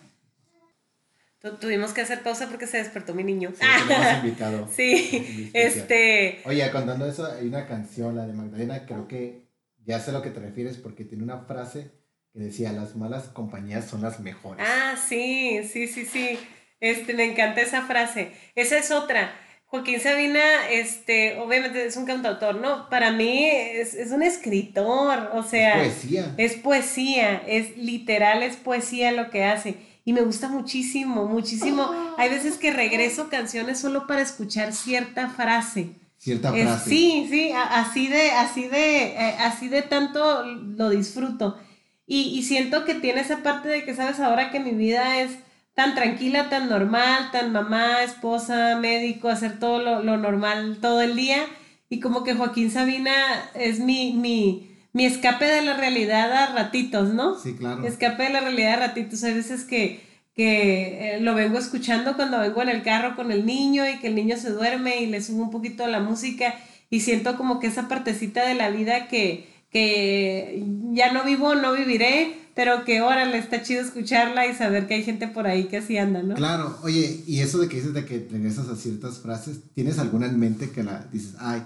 Tuvimos que hacer pausa porque se despertó mi niño. Sí, hemos invitado. sí, este... Oye, contando eso, hay una canción, la de Magdalena, creo que ya sé a lo que te refieres porque tiene una frase que decía, las malas compañías son las mejores. Ah, sí, sí, sí, sí. Este, me encanta esa frase. Esa es otra. Joaquín Sabina, este, obviamente es un cantautor, ¿no? Para mí es, es un escritor, o sea... Es poesía. Es poesía, es literal, es poesía lo que hace y me gusta muchísimo, muchísimo. Hay veces que regreso canciones solo para escuchar cierta frase. Cierta frase. sí, sí, así de, así de, eh, así de tanto lo disfruto. Y, siento que tiene esa parte de que, sabes, ahora que mi vida es tan tranquila, tan normal, tan mamá, esposa, médico, hacer todo lo, lo normal todo el día. Y como que Joaquín Sabina es mi, mi, mi escape de la realidad a ratitos, ¿no? Sí, claro. Escape de la realidad a ratitos. Hay veces que, que eh, lo vengo escuchando cuando vengo en el carro con el niño y que el niño se duerme y le subo un poquito la música y siento como que esa partecita de la vida que, que ya no vivo, no viviré, pero que ahora le está chido escucharla y saber que hay gente por ahí que así anda, ¿no? Claro, oye, y eso de que dices de que regresas a ciertas frases, ¿tienes alguna en mente que la dices, ay,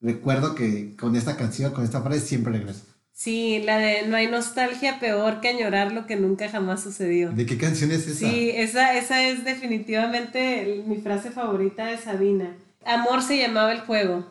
recuerdo que con esta canción, con esta frase, siempre regreso. Sí, la de no hay nostalgia peor que añorar lo que nunca jamás sucedió. ¿De qué canción es esa? Sí, esa, esa es definitivamente mi frase favorita de Sabina. Amor se llamaba el juego.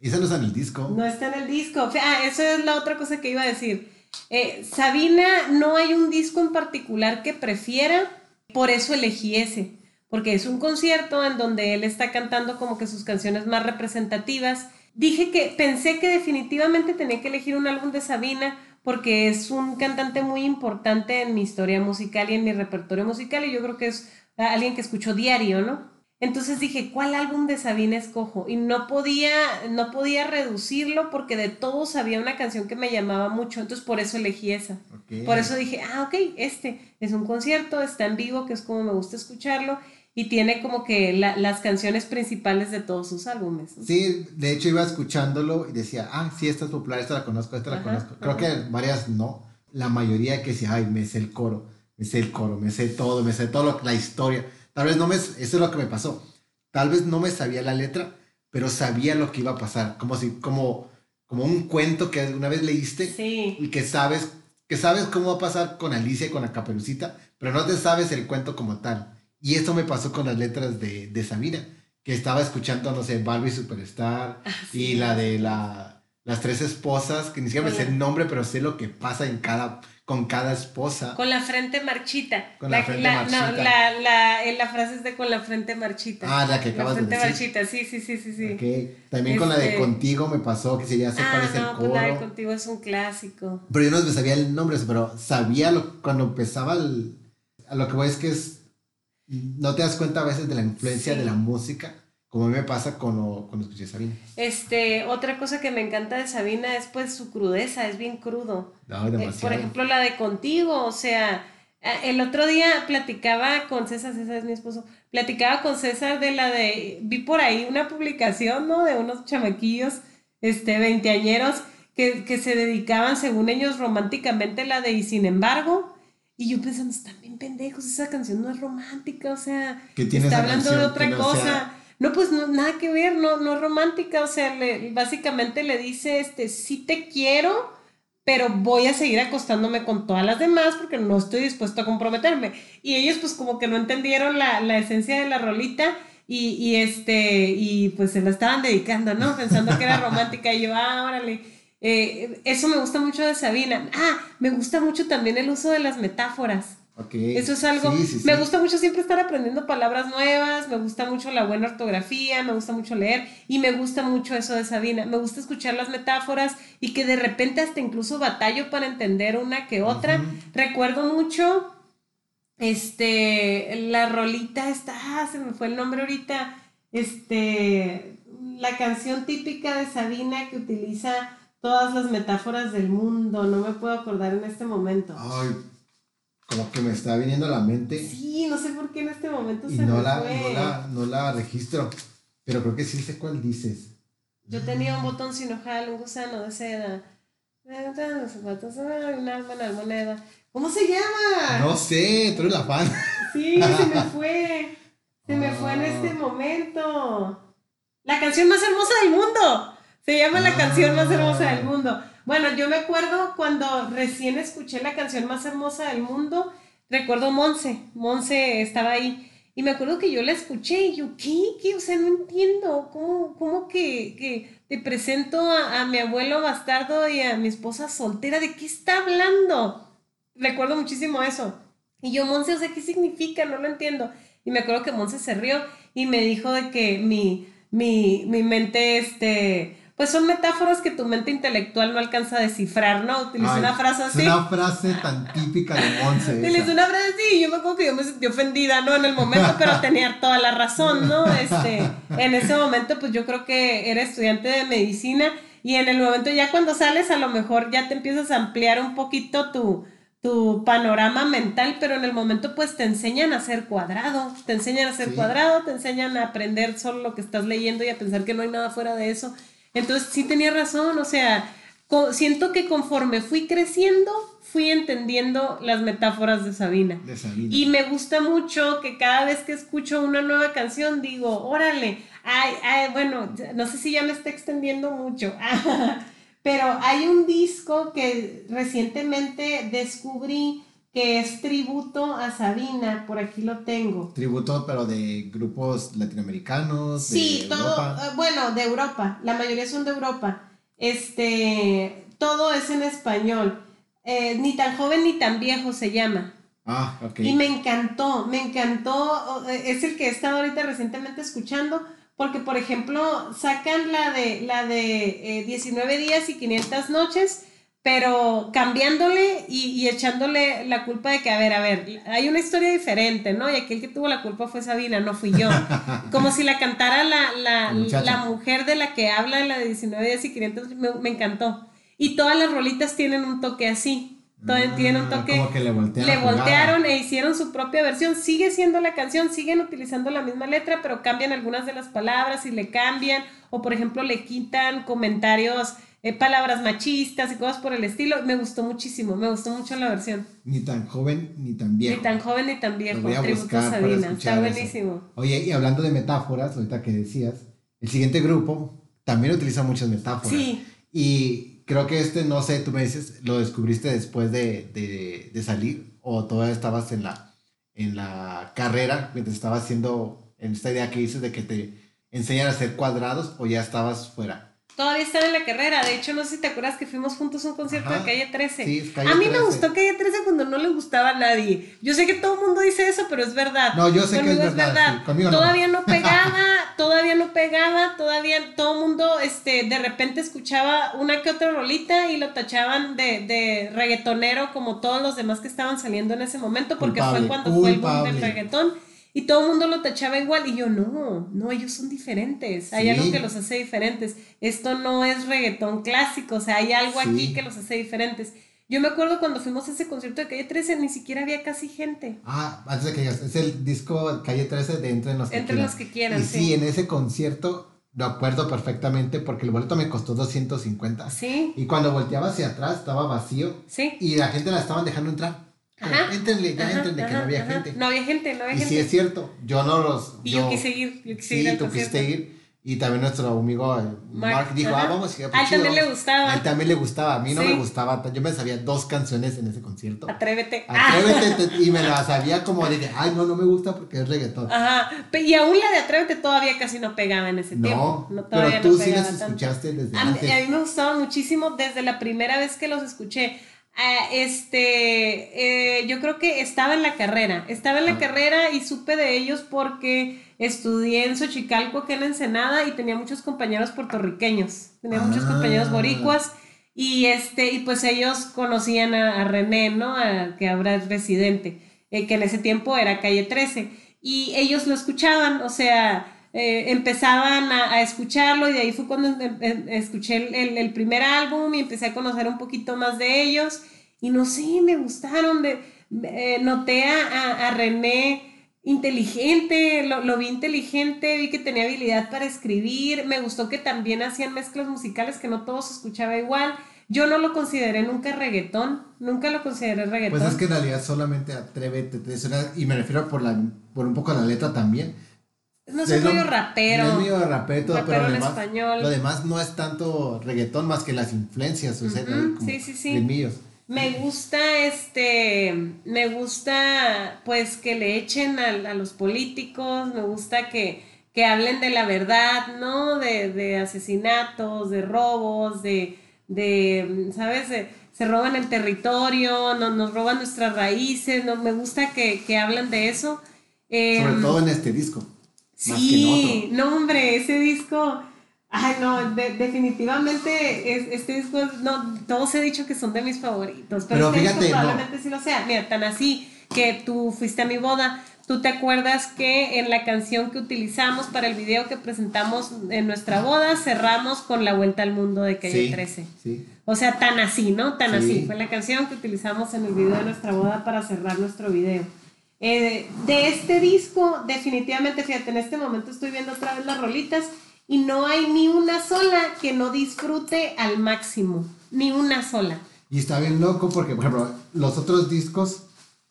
Esa no está en el disco. No está en el disco. Ah, eso es la otra cosa que iba a decir. Eh, Sabina, no hay un disco en particular que prefiera, por eso elegí ese. Porque es un concierto en donde él está cantando como que sus canciones más representativas dije que pensé que definitivamente tenía que elegir un álbum de Sabina porque es un cantante muy importante en mi historia musical y en mi repertorio musical y yo creo que es alguien que escucho diario, ¿no? Entonces dije, ¿cuál álbum de Sabina escojo? Y no podía, no podía reducirlo porque de todos había una canción que me llamaba mucho, entonces por eso elegí esa. Por eso dije, ah, ok, este es un concierto, está en vivo, que es como me gusta escucharlo, y tiene como que las canciones principales de todos sus álbumes. Sí, de hecho iba escuchándolo y decía, ah, sí, esta es popular, esta la conozco, esta la conozco. Creo que varias no. La mayoría que decía, ay, me sé el coro, me sé el coro, me sé todo, me sé todo la historia. Tal vez no me, eso es lo que me pasó. Tal vez no me sabía la letra, pero sabía lo que iba a pasar. Como si, como, como un cuento que una vez leíste y que sabes, que sabes cómo va a pasar con Alicia y con la caperucita, pero no te sabes el cuento como tal. Y esto me pasó con las letras de, de Sabina, que estaba escuchando, no sé, Barbie Superstar ah, y la de la, las tres esposas, que ni siquiera me sé el nombre, pero sé lo que pasa en cada, con cada esposa. Con la frente marchita. Con la, frente marchita. No, la, la, la, frase es de con la frente marchita. Ah, la que acabas de decir. La frente marchita, sí, sí, sí, sí. sí. Okay. También con la de este Contigo me pasó, que se ya sé ah, cuál es el no, coro. Pues la de Contigo es un clásico. Pero yo no me sabía el nombre, pero sabía lo, cuando empezaba el... A lo que voy es que es no te das cuenta a veces de la influencia de la música, como a mí me pasa con cuando escuché Sabina. Este, otra cosa que me encanta de Sabina es pues su crudeza, es bien crudo. No, demasiado. Eh, por ejemplo, la de Contigo, o sea, el otro día platicaba con César, César es mi esposo, platicaba con César de la de, vi por ahí una publicación, ¿no? De unos chamaquillos, este, veinteañeros, que, que se dedicaban, según ellos, románticamente la de Y sin embargo, y yo pensando, están bien pendejos, esa canción no es romántica, o sea, está hablando de otra cosa. No, pues no, nada que ver, no, no es romántica, o sea, le, básicamente le dice, este, sí te quiero, pero voy a seguir acostándome con todas las demás porque no estoy dispuesto a comprometerme. Y ellos pues como que no entendieron la, la esencia de la rolita y, y, este, y pues se la estaban dedicando, ¿no? Pensando que era romántica y yo, ah, órale. Eh, eso me gusta mucho de Sabina. Ah, me gusta mucho también el uso de las metáforas. Eso es algo, me gusta mucho siempre estar aprendiendo palabras nuevas, me gusta mucho la buena ortografía, me gusta mucho leer y me gusta mucho eso de Sabina, me gusta escuchar las metáforas y que de repente hasta incluso batallo para entender una que otra. Recuerdo mucho, este, la rolita está, ah, se me fue el nombre ahorita, este, la canción típica de Sabina que utiliza todas las metáforas del mundo, no me puedo acordar en este momento. Ay como que me está viniendo a la mente. Sí, no sé por qué en este momento se no me la, fue. No la, no la registro, pero creo que sí sé cuál dices. Yo tenía un botón sin ojal, un gusano de seda. Un alma en la moneda. ¿Cómo se llama? No sé, tú eres la fan. Sí, se me fue. Se me fue en este ah. momento. La canción más hermosa del mundo. Se llama la canción más hermosa del mundo. Bueno, yo me acuerdo cuando recién escuché la canción más hermosa del mundo, recuerdo Monse, Monse estaba ahí. Y me acuerdo que yo la escuché y yo, ¿qué? ¿Qué? O sea, no entiendo. ¿Cómo, cómo que, que te presento a, a, mi abuelo bastardo y a mi esposa soltera? ¿De qué está hablando? Recuerdo muchísimo eso. Y yo, Monse, o sea, ¿qué significa? No lo entiendo. Y me acuerdo que Monse se rió y me dijo de que mi, mi, mi mente, este, pues son metáforas que tu mente intelectual no alcanza a descifrar, ¿no? Utiliza una frase así. Es una frase tan típica de Monse. Utiliza una frase así, yo me acuerdo que yo me sentí ofendida, ¿no? En el momento, pero tenía toda la razón, ¿no? Este, en ese momento, pues yo creo que era estudiante de medicina y en el momento ya cuando sales, a lo mejor ya te empiezas a ampliar un poquito tu, tu panorama mental, pero en el momento pues te enseñan a ser cuadrado, te enseñan a ser cuadrado, te enseñan a aprender solo lo que estás leyendo y a pensar que no hay nada fuera de eso. Entonces sí tenía razón, o sea, siento que conforme fui creciendo, fui entendiendo las metáforas de Sabina. de Sabina. Y me gusta mucho que cada vez que escucho una nueva canción digo, órale, ay, ay, bueno, no sé si ya me está extendiendo mucho, pero hay un disco que recientemente descubrí que es tributo a Sabina, por aquí lo tengo. Tributo, pero de grupos latinoamericanos. Sí, todo, eh, bueno, de Europa, la mayoría son de Europa. Este, todo es en español. Eh, ni tan joven ni tan viejo se llama. Ah, ok. Y me encantó, me encantó, eh, es el que he estado ahorita recientemente escuchando, porque por ejemplo sacan la de, la de 19 días y 500 noches pero cambiándole y, echándole la culpa de que, a ver, a ver, hay una historia diferente, ¿no? Y aquel que tuvo la culpa fue Sabina, no fui yo. Como si la cantara la, la, la, mujer de la que habla la de 19 días y 500, me, me, encantó. Y todas las rolitas tienen un toque así. Todas tienen un ah, toque. Como que le voltearon. Le voltearon e hicieron su propia versión. Sigue siendo la canción, siguen utilizando la misma letra, pero cambian algunas de las palabras y le cambian. O por ejemplo, le quitan comentarios eh, palabras machistas y cosas por el estilo. Me gustó muchísimo, me gustó mucho la versión. Ni tan joven ni tan viejo. Ni tan joven ni tan viejo. Tributo a Sabina. Está buenísimo. Oye, y hablando de metáforas, ahorita que decías, el siguiente grupo también utiliza muchas metáforas. Sí. Y creo que este, no sé, tú me dices, lo descubriste después de, de, de salir o todavía estabas en la, en la carrera mientras estabas haciendo en esta idea que dices de que te enseñan a hacer cuadrados o ya estabas fuera. Todavía están en la carrera. De hecho, no sé si te acuerdas que fuimos juntos a un concierto de Calle 13. a mí me gustó Calle 13 cuando no le gustaba a nadie. Yo sé que todo el mundo dice eso, pero es verdad. No, yo sé que es verdad. todavía no. pegaba, todavía no pegaba, todavía todo el mundo este, de repente escuchaba una que otra rolita y lo tachaban de, de reggaetonero como todos los demás que estaban saliendo en ese momento, porque fue cuando fue el boom del reggaetón. Y todo el mundo lo tachaba igual y yo no, no, ellos son diferentes, hay algo que los hace diferentes, esto no es reggaetón clásico, o sea, hay algo aquí que los hace diferentes. Yo me acuerdo cuando fuimos a ese concierto de Calle 13, ni siquiera había casi gente. Ah, antes de que digas, es el disco Calle 13 de Entre los que Entre los que quieran, y sí. en ese concierto lo acuerdo perfectamente porque el boleto me costó 250. Sí. Y cuando volteaba hacia atrás estaba vacío. Sí. Y la gente la estaban dejando entrar. Ajá. Entrenle, ya entrenle, que no había gente. No había gente, no había y gente. sí es cierto, yo no los... Y yo, quise ir, yo quise ir Sí, tú quisiste ir. Y también nuestro amigo eh, Mark, dijo, ah, vamos. Y a él también le gustaba. A él también le gustaba. A mí no me gustaba. Yo me sabía dos canciones en ese concierto. Atrévete. Atrévete. y me la sabía como de ay, no, no me gusta porque es reggaetón. Ajá. Y aún la de Atrévete todavía casi no pegaba en ese tiempo. No, pero tú sí las escuchaste desde a antes. a mí me gustaba muchísimo desde la primera vez que los escuché. Ah, este, eh, yo creo que estaba en la carrera, estaba en la carrera y supe de ellos porque estudié en Xochicalco, que en Ensenada, y tenía muchos compañeros puertorriqueños, tenía muchos ah. compañeros boricuas, y este, y pues ellos conocían a, René, ¿no? que ahora es residente, eh, que en ese tiempo era calle 13, y ellos lo escuchaban, o sea, eh, empezaban a, escucharlo y de ahí fue cuando em, em, escuché el, primer álbum y empecé a conocer un poquito más de ellos y no sé, me gustaron, eh, noté a, René inteligente, lo, lo, vi inteligente, vi que tenía habilidad para escribir, me gustó que también hacían mezclas musicales que no todo se escuchaba igual. Yo no lo consideré nunca reggaetón, nunca lo consideré reggaetón. Pues es que en realidad solamente atrévete, y me refiero por, la, por un poco a la letra también no soy medio rapero. No es medio rapero, pero lo demás, español. lo demás no es tanto reggaetón más que las influencias, o sea, sí, sí, sí. Me gusta este, me gusta pues que le echen a, los políticos, me gusta que, que, hablen de la verdad, ¿no? De, de asesinatos, de robos, de, de ¿sabes? se roban el territorio, no, nos roban nuestras raíces, no, me gusta que, que hablan de eso. Sobre em, todo en este disco. Sí, no, hombre, ese disco. Ay, no, definitivamente este disco, no, todos he dicho que son de mis favoritos, pero, este fíjate, probablemente sí lo sea. Mira, tan así que tú fuiste a mi boda, tú te acuerdas que en la canción que utilizamos para el video que presentamos en nuestra boda, cerramos con La Vuelta al Mundo de Calle 13. Sí. O sea, tan así, ¿no? Tan así. Fue la canción que utilizamos en el video de nuestra boda para cerrar nuestro video. Eh, de este disco, definitivamente, fíjate, en este momento estoy viendo otra vez las rolitas y no hay ni una sola que no disfrute al máximo, ni una sola. Y está bien loco porque, por ejemplo, los otros discos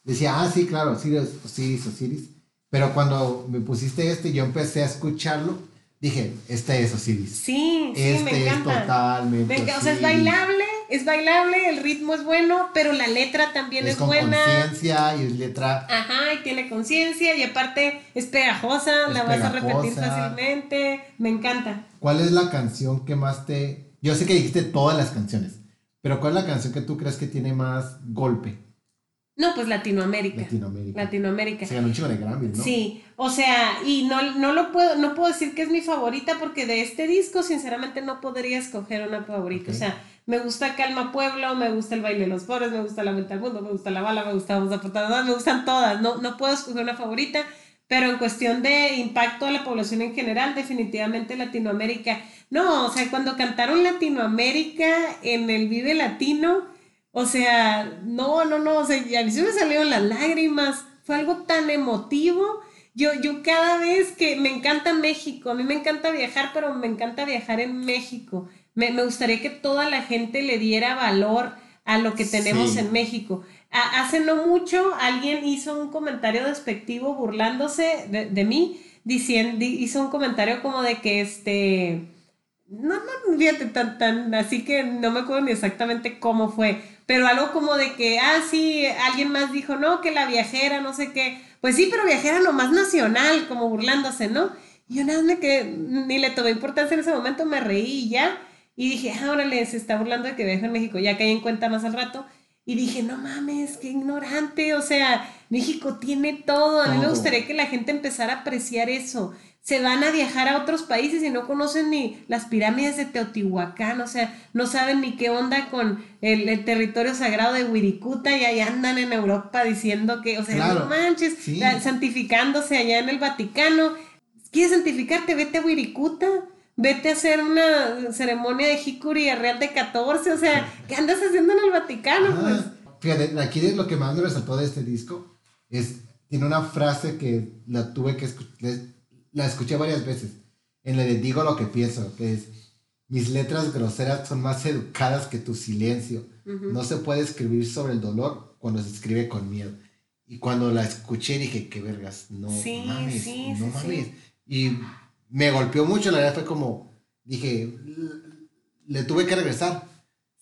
decía, ah, sí, claro, Osiris, Osiris, Osiris. Pero cuando me pusiste este, yo empecé a escucharlo, dije, este es Osiris. Sí, sí, me este encanta. es totalmente. o sea, es bailable, es bailable, el ritmo es bueno, pero la letra también es, es con buena. conciencia y es letra. Ajá, y tiene conciencia y aparte es pegajosa, la vas a repetir fácilmente. Me encanta. ¿Cuál es la canción que más te.? Yo sé que dijiste todas las canciones, pero ¿cuál es la canción que tú crees que tiene más golpe? No, pues Latinoamérica. Latinoamérica. Latinoamérica. Se ganó un chico de Grammy, ¿no? Sí, o sea, y no, no lo puedo, no puedo decir que es mi favorita porque de este disco, sinceramente, no podría escoger una favorita. O sea, me gusta Calma Pueblo, me gusta El Baile de los Pobres, me gusta La Vuelta al Mundo, me gusta La Bala, me gusta Vamos a me gustan todas. No, no puedo escoger una favorita, pero en cuestión de impacto a la población en general, definitivamente Latinoamérica. No, o sea, cuando cantaron Latinoamérica en el Vive Latino o sea, no, no, no, o sea, a mí se me salieron las lágrimas, fue algo tan emotivo. Yo, yo cada vez que me encanta México, a mí me encanta viajar, pero me encanta viajar en México. Me, gustaría que toda la gente le diera valor a lo que tenemos en México. hace no mucho alguien hizo un comentario despectivo burlándose de, mí, diciendo, hizo un comentario como de que este, no, no, fíjate, tan, tan, así que no me acuerdo ni exactamente cómo fue, pero algo como de que, ah, sí, alguien más dijo, no, que la viajera, no sé qué. Pues sí, pero viajera nomás nacional, como burlándose, ¿no? Y yo nada más me quedé, ni le tomé importancia en ese momento, me reí y ya. Y dije, ah, órale, se está burlando de que viajo en México, ya caí en cuenta más al rato. Y dije, no mames, qué ignorante. O sea, México tiene todo. A mí me gustaría que la gente empezara a apreciar eso. Se van a viajar a otros países y no conocen ni las pirámides de Teotihuacán, o sea, no saben ni qué onda con el, territorio sagrado de Wirikuta y ahí andan en Europa diciendo que, o sea, no manches, santificándose allá en el Vaticano. ¿Quieres santificarte? Vete a Wirikuta vete a hacer una ceremonia de Hikuri a Real de 14, o sea, ¿qué andas haciendo en el Vaticano? Pues? Fíjate, aquí lo que más me resaltó de este disco es, tiene una frase que la tuve que escuchar, la escuché varias veces, en la de digo lo que pienso, que es, mis letras groseras son más educadas que tu silencio, no se puede escribir sobre el dolor cuando se escribe con miedo. Y cuando la escuché dije, qué vergas, no mames, no mames. Y me golpeó mucho, la verdad fue como, dije, le tuve que regresar.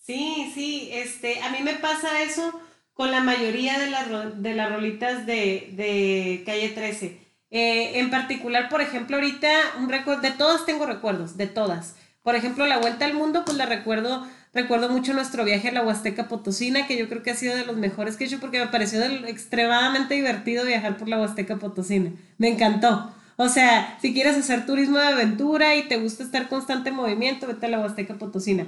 Sí, sí, este, a mí me pasa eso con la mayoría de las, de las rolitas de, de Calle 13. Eh, en particular, por ejemplo, ahorita, un recuerdo, de todas tengo recuerdos, de todas. Por ejemplo, la Vuelta al Mundo, pues la recuerdo, recuerdo mucho nuestro viaje a la Huasteca Potosina, que yo creo que ha sido de los mejores que he hecho porque me pareció extremadamente divertido viajar por la Huasteca Potosina. Me encantó. O sea, si quieres hacer turismo de aventura y te gusta estar constante en movimiento, vete a la Huasteca Potosina.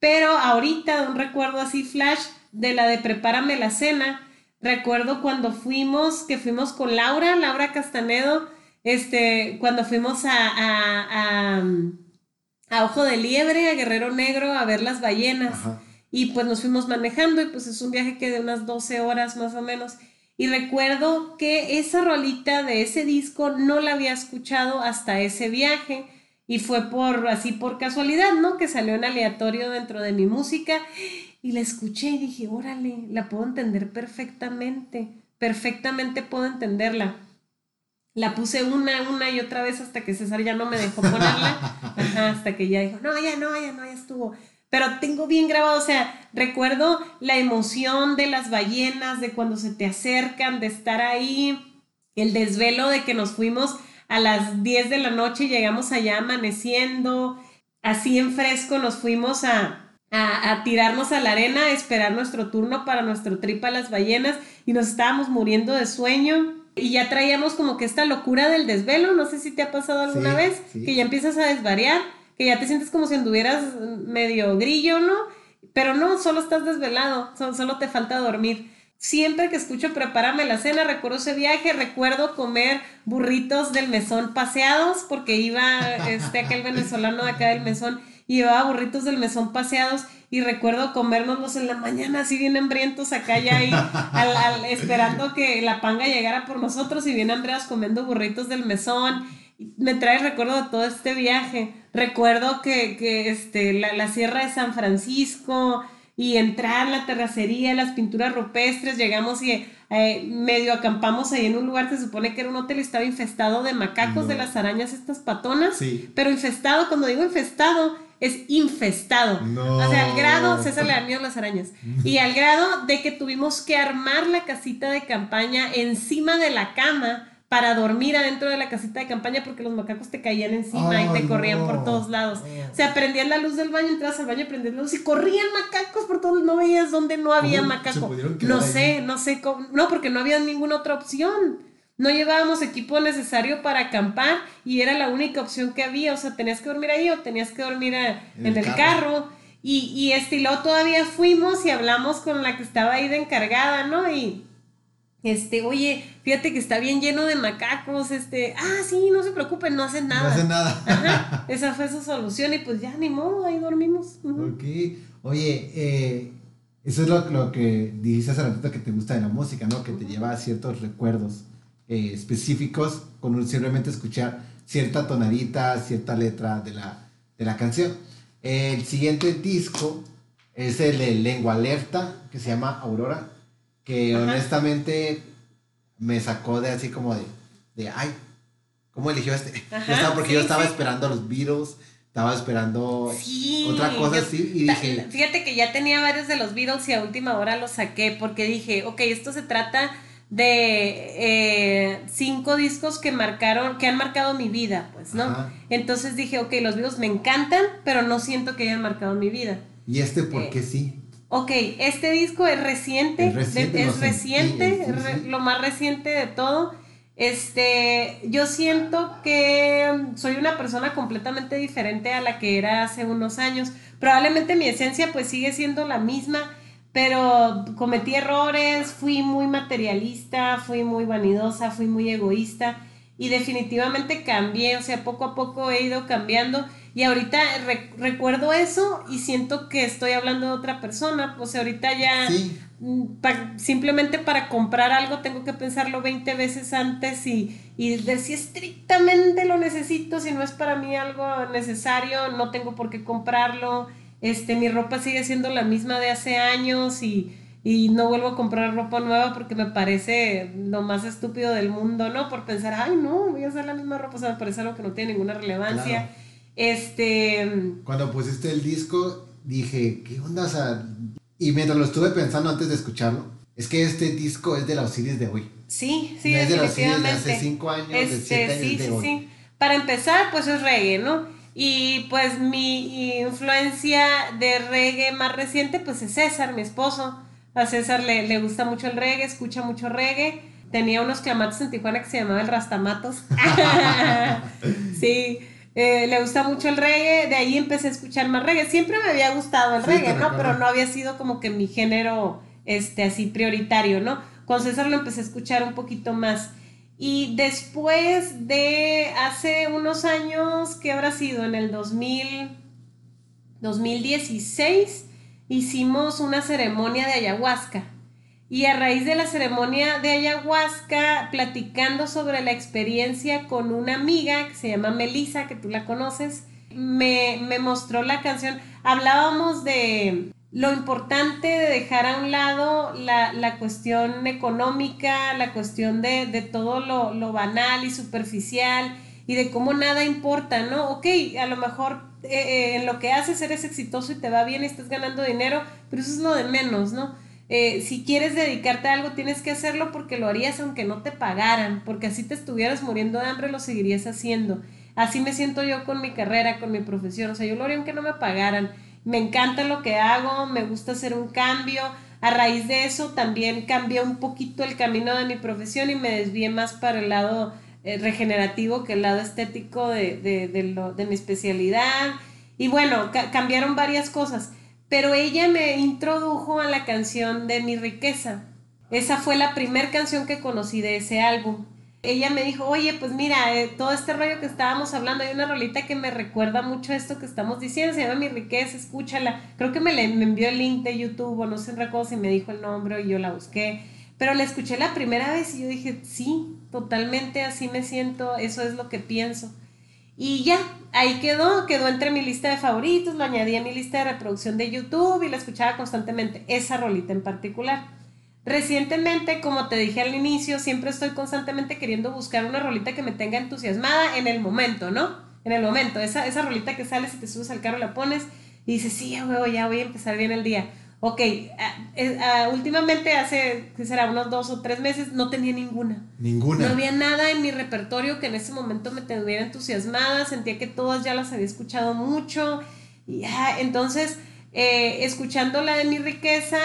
Pero ahorita, un recuerdo así flash de la de Prepárame la cena, recuerdo cuando fuimos, que fuimos con Laura, Laura Castanedo, este, cuando fuimos a, a, a, Ojo de Liebre, a Guerrero Negro, a ver las ballenas. Y pues nos fuimos manejando y pues es un viaje que de unas 12 horas más o menos. Y recuerdo que esa rolita de ese disco no la había escuchado hasta ese viaje y fue por así por casualidad, ¿no? Que salió en aleatorio dentro de mi música y la escuché y dije, órale, la puedo entender perfectamente, perfectamente puedo entenderla. La puse una, una y otra vez hasta que César ya no me dejó ponerla, hasta que ya dijo, no, ya no, ya no, ya estuvo pero tengo bien grabado, o sea, recuerdo la emoción de las ballenas, de cuando se te acercan, de estar ahí, el desvelo de que nos fuimos a las 10 de la noche y llegamos allá amaneciendo, así en fresco nos fuimos a, a, tirarnos a la arena, a esperar nuestro turno para nuestro trip a las ballenas y nos estábamos muriendo de sueño. Y ya traíamos como que esta locura del desvelo, no sé si te ha pasado alguna vez, que ya empiezas a desvariar que ya te sientes como si anduvieras medio grillo, ¿no? Pero no, solo estás desvelado, solo te falta dormir. Siempre que escucho Prepárame la cena, recuerdo ese viaje, recuerdo comer burritos del mesón paseados, porque iba este, aquel venezolano de acá del mesón, y llevaba burritos del mesón paseados, y recuerdo comérnoslos en la mañana, así bien hambrientos acá ya ahí, esperando que la panga llegara por nosotros, y bien hambriados comiendo burritos del mesón, me trae recuerdo de todo este viaje. Recuerdo que, que este, la, la, Sierra de San Francisco y entrar la terracería, las pinturas rupestres, llegamos y eh, medio acampamos ahí en un lugar que se supone que era un hotel estaba infestado de macacos, de las arañas estas patonas. Sí. Pero infestado, cuando digo infestado, es infestado. O sea, al grado, César le da miedo las arañas. Y al grado de que tuvimos que armar la casita de campaña encima de la cama para dormir adentro de la casita de campaña porque los macacos te caían encima y te corrían por todos lados. O sea, prendían la luz del baño, entrabas al baño, prendías la luz y corrían macacos por todos, no veías dónde no había macaco. No sé, no sé cómo, no, porque no había ninguna otra opción. No llevábamos equipo necesario para acampar y era la única opción que había. O sea, tenías que dormir ahí o tenías que dormir en, el, carro. Y, y este, todavía fuimos y hablamos con la que estaba ahí de encargada, ¿no? Y este, oye, fíjate que está bien lleno de macacos, este, ah, sí, no se preocupen, no hacen nada. No hacen nada. esa fue su solución y pues ya ni modo, ahí dormimos. Ok, oye, eh, eso es lo, que dices hace ratito que te gusta de la música, ¿no? Que te lleva a ciertos recuerdos eh, específicos con simplemente escuchar cierta tonadita, cierta letra de la, de la canción. El siguiente disco es el de Lengua Alerta, que se llama Aurora que honestamente me sacó de así como de, de ay, ¿cómo eligió este? porque yo estaba esperando los Beatles, estaba esperando otra cosa así y dije... Fíjate que ya tenía varios de los Beatles y a última hora los saqué porque dije, ok, esto se trata de eh, cinco discos que marcaron, que han marcado mi vida, pues, ¿no? Entonces dije, ok, los Beatles me encantan, pero no siento que hayan marcado mi vida. ¿Y este por qué sí? Ok, este disco es reciente, Es reciente, de- lo es reciente, sí, re- lo más reciente de todo. Este, yo siento que soy una persona completamente diferente a la que era hace unos años. Probablemente mi esencia pues sigue siendo la misma, pero cometí errores, fui muy materialista, fui muy vanidosa, fui muy egoísta y definitivamente cambié, o sea, poco a poco he ido cambiando y ahorita re- recuerdo eso y siento que estoy hablando de otra persona, o sea, ahorita ya Sí. mm, pa- simplemente para comprar algo tengo que pensarlo 20 veces antes y, y de si estrictamente lo necesito, si no es para mí algo necesario, no tengo por qué comprarlo. Este, mi ropa sigue siendo la misma de hace años y, y no vuelvo a comprar ropa nueva porque me parece lo más estúpido del mundo, ¿no? Por pensar, ay, no, voy a usar la misma ropa, o sea, me parece algo que no tiene ninguna relevancia. Claro. Este, Cuando pusiste el disco, dije, ¿qué onda? O sea, y mientras lo estuve pensando antes de escucharlo, es que este disco es de la Osiris de hoy. sí, sí, no es de la Osiris de hace cinco años, de Este, siete años sí, de sí, hoy. sí. Para empezar, pues es reggae, ¿no? Y pues mi influencia de reggae más reciente, pues es César, mi esposo. A César le, le gusta mucho el reggae, escucha mucho reggae. Tenía unos clamatos en Tijuana que se llamaban el Rastamatos. sí, eh, le gusta mucho el reggae. De ahí empecé a escuchar más reggae. Siempre me había gustado el Sí, reggae, ¿no? recuerdo. Pero no había sido como que mi género este, así prioritario, ¿no? Con César lo empecé a escuchar un poquito más. Y después de hace unos años, ¿qué habrá sido? En el 2000, 2016 hicimos una ceremonia de ayahuasca. Y a raíz de la ceremonia de ayahuasca, platicando sobre la experiencia con una amiga que se llama Melissa, que tú la conoces, me, me mostró la canción. Hablábamos de lo importante de dejar a un lado la, la cuestión económica, la cuestión de, de todo lo, lo banal y superficial y de cómo nada importa, ¿no? Ok, a lo mejor eh, eh, en lo que haces eres exitoso y te va bien y estás ganando dinero, pero eso es lo de menos, ¿no? Eh, si quieres dedicarte a algo, tienes que hacerlo porque lo harías aunque no te pagaran, porque así te estuvieras muriendo de hambre, lo seguirías haciendo. Así me siento yo con mi carrera, con mi profesión, o sea, yo lo haría aunque no me pagaran. Me encanta lo que hago, me gusta hacer un cambio. A raíz de eso también cambié un poquito el camino de mi profesión y me desvié más para el lado eh, regenerativo que el lado estético de, de, de, mi especialidad. Y bueno, ca cambiaron varias cosas pero ella me introdujo a la canción de Mi Riqueza. Esa fue la primera canción que conocí de ese álbum. Ella me dijo, oye, pues mira, eh, todo este rollo que estábamos hablando, hay una rolita que me recuerda mucho esto que estamos diciendo, se llama Mi Riqueza, escúchala. Creo que me, le, me envió el link de YouTube o no sé recuerdo si me dijo el nombre y yo la busqué. Pero la escuché la primera vez y yo dije, sí, totalmente así me siento, eso es lo que pienso. Y ya, ahí quedó, quedó entre mi lista de favoritos, lo añadí a mi lista de reproducción de YouTube y la escuchaba constantemente, esa rolita en particular. Recientemente, como te dije al inicio, siempre estoy constantemente queriendo buscar una rolita que me tenga entusiasmada en el momento, ¿no? En el momento, esa, esa rolita que sale si te subes al carro la pones y dices, sí, huevo, ya voy a empezar bien el día. Ok, uh, uh, últimamente hace, ¿qué será? Unos dos o tres meses no tenía ninguna. Ninguna. No había nada en mi repertorio que en ese momento me tuviera entusiasmada, sentía que todas ya las había escuchado mucho. Y entonces, eh, escuchando la de mi riqueza,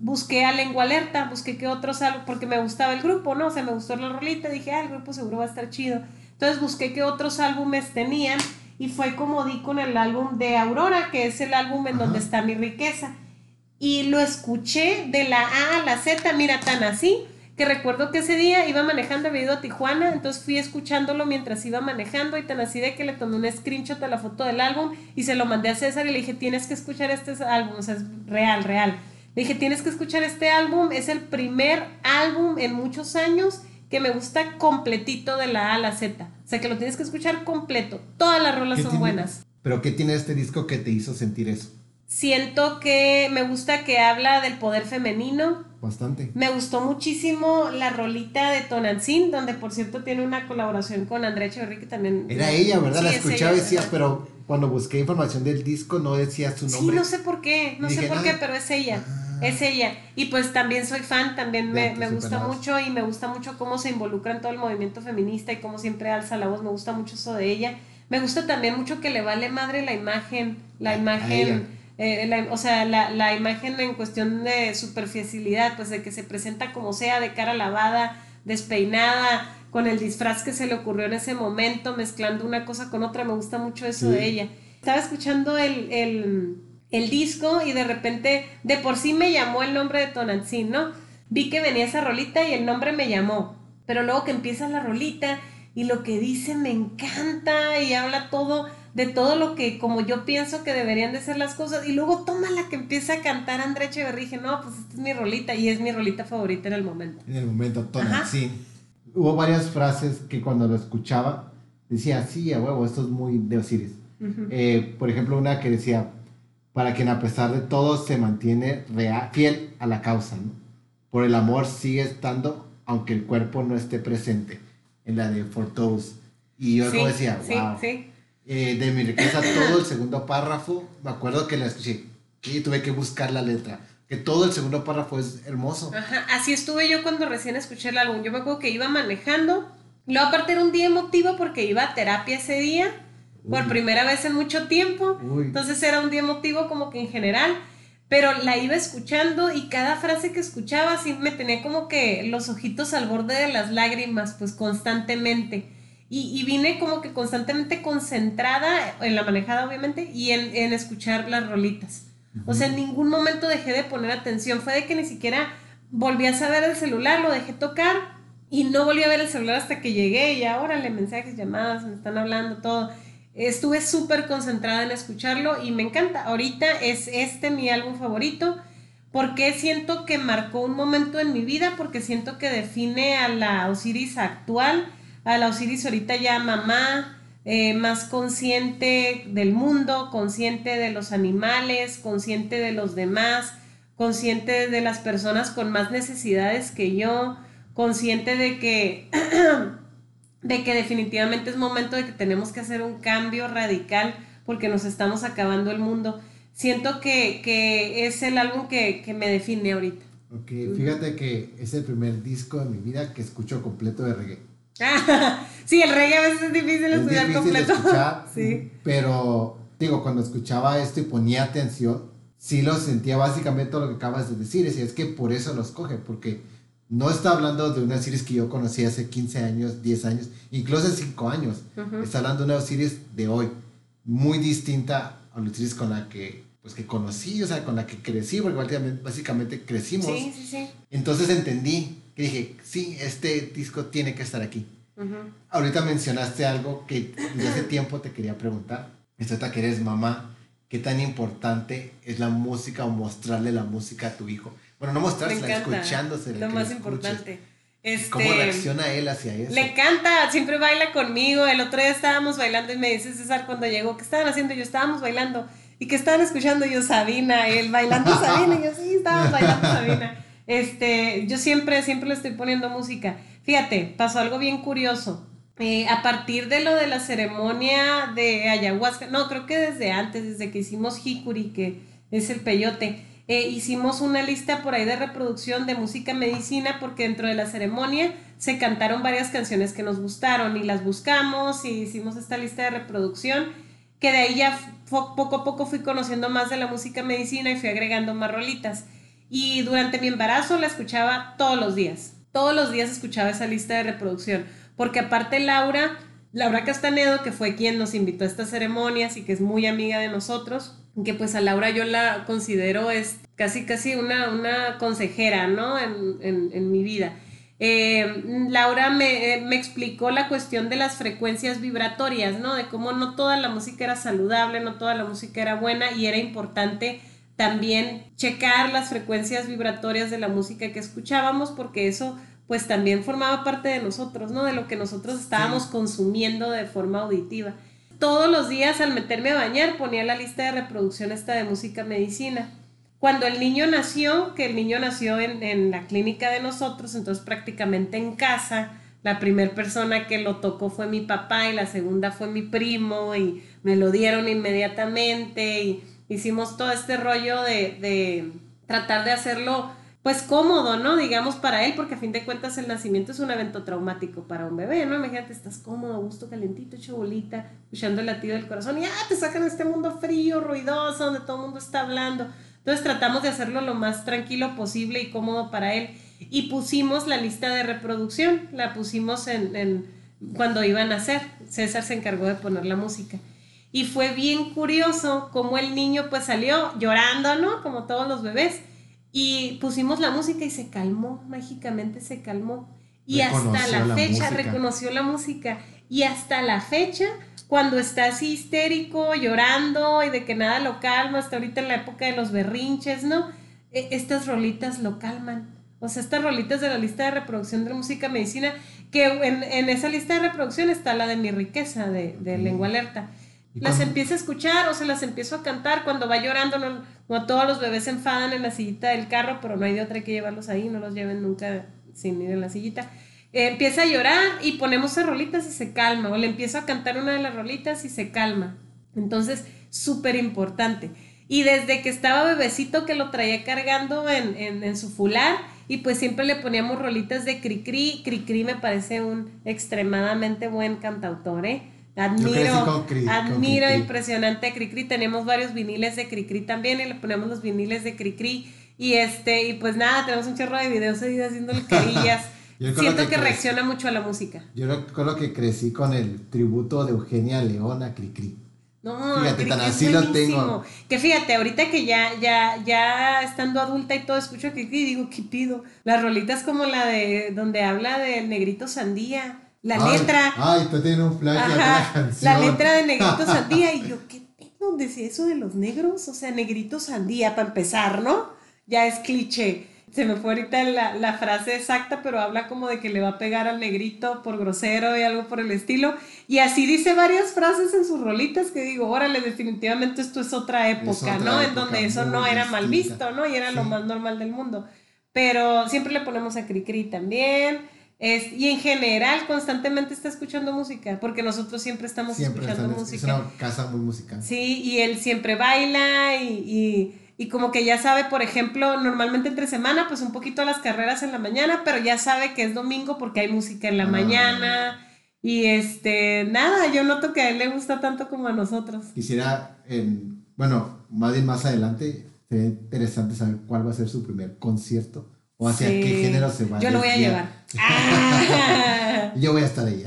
busqué a Lengua Alerta, busqué que otros, porque me gustaba el grupo, ¿no? O sea, me gustó la rolita, dije, ah, el grupo seguro va a estar chido. Entonces busqué qué otros álbumes tenían y fue como di con el álbum de Aurora, que es el álbum en Ajá. donde está mi riqueza y lo escuché de la A a la Z, mira, tan así, que recuerdo que ese día iba manejando, había ido a Tijuana, entonces fui escuchándolo mientras iba manejando y tan así de que le tomé un screenshot de la foto del álbum y se lo mandé a César y le dije, tienes que escuchar este álbum, o sea, es real, real. Le dije, tienes que escuchar este álbum, es el primer álbum en muchos años que me gusta completito de la A a la Z. O sea, que lo tienes que escuchar completo. Todas las rolas son tiene, buenas. ¿Pero qué tiene este disco que te hizo sentir eso? Siento que me gusta que habla del poder femenino. Bastante. Me gustó muchísimo la rolita de Tonantzin, donde por cierto tiene una colaboración con Andrea Echeverry, que también... Era ella, ¿verdad? Sí, la es escuchaba y ella, decía, ¿verdad? pero cuando busqué información del disco no decía su nombre. Sí, no sé por qué, no sé por qué, "Ah". pero es ella. Ah. Es ella. Y pues también soy fan, también me, me gusta mucho y me gusta mucho cómo se involucra en todo el movimiento feminista y cómo siempre alza la voz. Me gusta mucho eso de ella. Me gusta también mucho que le vale madre la imagen, la imagen, eh, o sea, la, la, imagen en cuestión de superficialidad, pues de que se presenta como sea, de cara lavada, despeinada, con el disfraz que se le ocurrió en ese momento, mezclando una cosa con otra, me gusta mucho eso de ella. Estaba escuchando el, el, el, disco y de repente, de por sí me llamó el nombre de Tonantzin, ¿no? Vi que venía esa rolita y el nombre me llamó, pero luego que empieza la rolita y lo que dice me encanta y habla todo de todo lo que como yo pienso que deberían de ser las cosas y luego toma la que empieza a cantar André Echeverría y dije, no, pues esta es mi rolita y es mi rolita favorita en el momento. En el momento, Tonantzin hubo varias frases que cuando lo escuchaba decía, sí, a huevo, esto es muy de Osiris. Eh, por ejemplo, una que decía, para quien a pesar de todo se mantiene real, fiel a la causa, ¿no? Por el amor sigue estando, aunque el cuerpo no esté presente, en la de Fortos. Y yo como decía, wow. Eh, de mi riqueza, todo el segundo párrafo, me acuerdo que la escuché y tuve que buscar la letra que todo el segundo párrafo es hermoso. Ajá, así estuve yo cuando recién escuché el álbum. Yo me acuerdo que iba manejando. Luego aparte era un día emotivo porque iba a terapia ese día, por primera vez en mucho tiempo. Entonces era un día emotivo como que en general. Pero la iba escuchando y cada frase que escuchaba sí me tenía como que los ojitos al borde de las lágrimas, pues constantemente. Y, vine como que constantemente concentrada en la manejada, obviamente, y en, en escuchar las rolitas. O sea, en ningún momento dejé de poner atención. Fue de que ni siquiera volví a saber el celular, lo dejé tocar y no volví a ver el celular hasta que llegué y ahora le mensajes, llamadas, me están hablando, todo. Estuve súper concentrada en escucharlo y me encanta. Ahorita es este mi álbum favorito porque siento que marcó un momento en mi vida, porque siento que define a la Osiris actual, a la Osiris ahorita ya mamá, eh, más consciente del mundo, consciente de los animales, consciente de los demás, consciente de las personas con más necesidades que yo, consciente de que, de que definitivamente es momento de que tenemos que hacer un cambio radical porque nos estamos acabando el mundo. Siento que, es el álbum que, que, me define ahorita. Ok, fíjate que es el primer disco de mi vida que escucho completo de reggae. sí, el reggae a veces es difícil es estudiar difícil completo. Escuchar, sí. Pero, digo, cuando escuchaba esto y ponía atención, sí lo sentía básicamente lo que acabas de decir. Y es que por eso los coge, porque no está hablando de una series que yo conocí hace 15 años, 10 años, incluso hace 5 años. Está hablando de una series de hoy, muy distinta a la series con la que pues que conocí, o sea, con la que crecí, porque básicamente crecimos. Sí, sí, sí. Entonces entendí que dije, sí, este disco tiene que estar aquí. Ahorita mencionaste algo que desde hace tiempo te quería preguntar. Esta que eres mamá, ¿qué tan importante es la música o mostrarle la música a tu hijo? Bueno, no mostrársela, escuchándose. Lo más importante. Este, ¿Cómo reacciona él hacia eso? Le encanta, siempre baila conmigo. El otro día estábamos bailando y me dice César cuando llegó, ¿qué estaban haciendo? Yo estábamos bailando. ¿Y qué estaban escuchando? Yo, Sabina, él bailando Sabina. Y yo, sí, estábamos bailando Sabina. Este, yo siempre, siempre le estoy poniendo música. Fíjate, pasó algo bien curioso. Eh, a partir de lo de la ceremonia de ayahuasca, no, creo que desde antes, desde que hicimos Hikuri, que es el peyote, eh, hicimos una lista por ahí de reproducción de música medicina porque dentro de la ceremonia se cantaron varias canciones que nos gustaron y las buscamos y hicimos esta lista de reproducción que de ahí ya poco a poco fui conociendo más de la música medicina y fui agregando más rolitas. Y durante mi embarazo la escuchaba todos los días. Todos los días escuchaba esa lista de reproducción. Porque aparte Laura, Laura Castanedo, que fue quien nos invitó a estas ceremonias y que es muy amiga de nosotros, que pues a Laura yo la considero es casi casi una, una consejera, ¿no? En, mi vida. Eh, Laura me, eh, me, explicó la cuestión de las frecuencias vibratorias, ¿no? De cómo no toda la música era saludable, no toda la música era buena y era importante también checar las frecuencias vibratorias de la música que escuchábamos, porque eso pues también formaba parte de nosotros, ¿no? De lo que nosotros estábamos consumiendo de forma auditiva. Todos los días al meterme a bañar ponía la lista de reproducción esta de música medicina. Cuando el niño nació, que el niño nació en, en la clínica de nosotros, entonces prácticamente en casa, la primera persona que lo tocó fue mi papá y la segunda fue mi primo y me lo dieron inmediatamente y hicimos todo este rollo de, tratar de hacerlo pues cómodo, ¿no? Digamos para él, porque a fin de cuentas el nacimiento es un evento traumático para un bebé, ¿no? Imagínate, estás cómodo, a gusto, calentito, hecho bolita, escuchando el latido del corazón y ya te sacan este mundo frío, ruidoso, donde todo el mundo está hablando. Entonces tratamos de hacerlo lo más tranquilo posible y cómodo para él. Y pusimos la lista de reproducción, la pusimos en, en cuando iban a hacer. César se encargó de poner la música. Y fue bien curioso cómo el niño pues salió llorando, ¿no? Como todos los bebés y pusimos la música y se calmó, mágicamente se calmó. Y hasta la, fecha reconoció la música. Y hasta la fecha, cuando está así histérico, llorando y de que nada lo calma, hasta ahorita en la época de los berrinches, ¿no? E, estas rolitas lo calman. O sea, estas rolitas de la lista de reproducción de música medicina, que en, esa lista de reproducción está la de mi riqueza de, de lengua alerta las empieza a escuchar o se las empiezo a cantar cuando va llorando. No, como todos los bebés se enfadan en la sillita del carro, pero no hay de otra que llevarlos ahí, no los lleven nunca sin ir en la sillita. Eh, empieza a llorar y ponemos a rolitas y se calma, o le empiezo a cantar una de las rolitas y se calma. Entonces, súper importante. Y desde que estaba bebecito que lo traía cargando en, en, en su fular, y pues siempre le poníamos rolitas de Cricri. Cricri me parece un extremadamente buen cantautor, ¿eh? Admiro, admiro impresionante Cricri. Tenemos varios viniles de Cricri también y le ponemos los viniles de Cricri. Y este, y pues nada, tenemos un chorro de videos ahí haciéndole carillas. Siento que, reacciona mucho a la música. Yo recuerdo que crecí con el tributo de Eugenia León a Cricri. No, fíjate, tan así lo tengo. Que fíjate, ahorita que ya, ya, ya estando adulta y todo, escucho a Cricri y digo, ¿qué pido? Las rolitas como la de donde habla del negrito sandía la letra. Ay, tú tienes un flash la canción. La letra de Negrito Sandía. Y yo, ¿qué tengo? Decía eso de los negros. O sea, Negrito Sandía, para empezar, ¿no? Ya es cliché. Se me fue ahorita la, la, frase exacta, pero habla como de que le va a pegar al negrito por grosero y algo por el estilo. Y así dice varias frases en sus rolitas que digo, órale, definitivamente esto es otra época, ¿no? en donde eso no era mal visto, ¿no? Y era lo más normal del mundo. Pero siempre le ponemos a Cricri también. Es, y en general constantemente está escuchando música, porque nosotros siempre estamos escuchando música. Es una casa muy musical. Sí, y él siempre baila y, y, como que ya sabe, por ejemplo, normalmente entre semana, pues un poquito las carreras en la mañana, pero ya sabe que es domingo porque hay música en la ah. mañana. Y este, nada, yo noto que a él le gusta tanto como a nosotros. Quisiera, en, bueno, más bien más adelante, sería interesante saber cuál va a ser su primer concierto o hacia qué género se va. Yo lo voy a llevar. Yo voy a estar ahí.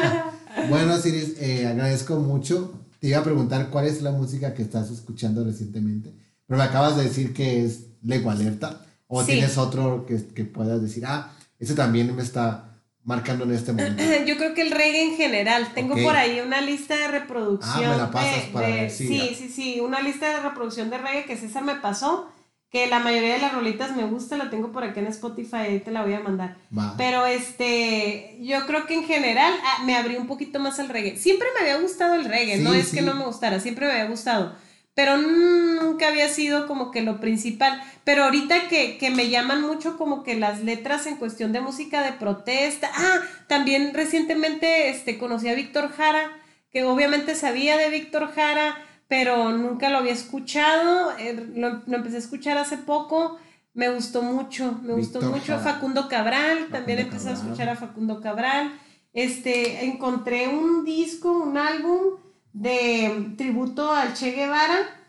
bueno, Siris, eh, agradezco mucho. Te iba a preguntar cuál es la música que estás escuchando recientemente, pero me acabas de decir que es Lego Alerta. ¿O tienes otro que, que puedas decir, ah, ese también me está marcando en este momento? Yo creo que el reggae en general. Tengo por ahí una lista de reproducción. Ah, me la pasas para ver Sí, sí, sí. Una lista de reproducción de reggae que César me pasó que la mayoría de las rolitas me gusta, la tengo por aquí en Spotify, ahí te la voy a mandar. Pero este, yo creo que en general ah, me abrí un poquito más al reggae. Siempre me había gustado el reggae, no es que no me gustara, siempre me había gustado. Pero nunca había sido como que lo principal. Pero ahorita que, que me llaman mucho como que las letras en cuestión de música de protesta. Ah, también recientemente este, conocí a Víctor Jara, que obviamente sabía de Víctor Jara pero nunca lo había escuchado, eh, lo, empecé a escuchar hace poco, me gustó mucho, me gustó mucho Facundo Cabral, también empecé a escuchar a Facundo Cabral, este, encontré un disco, un álbum de tributo al Che Guevara,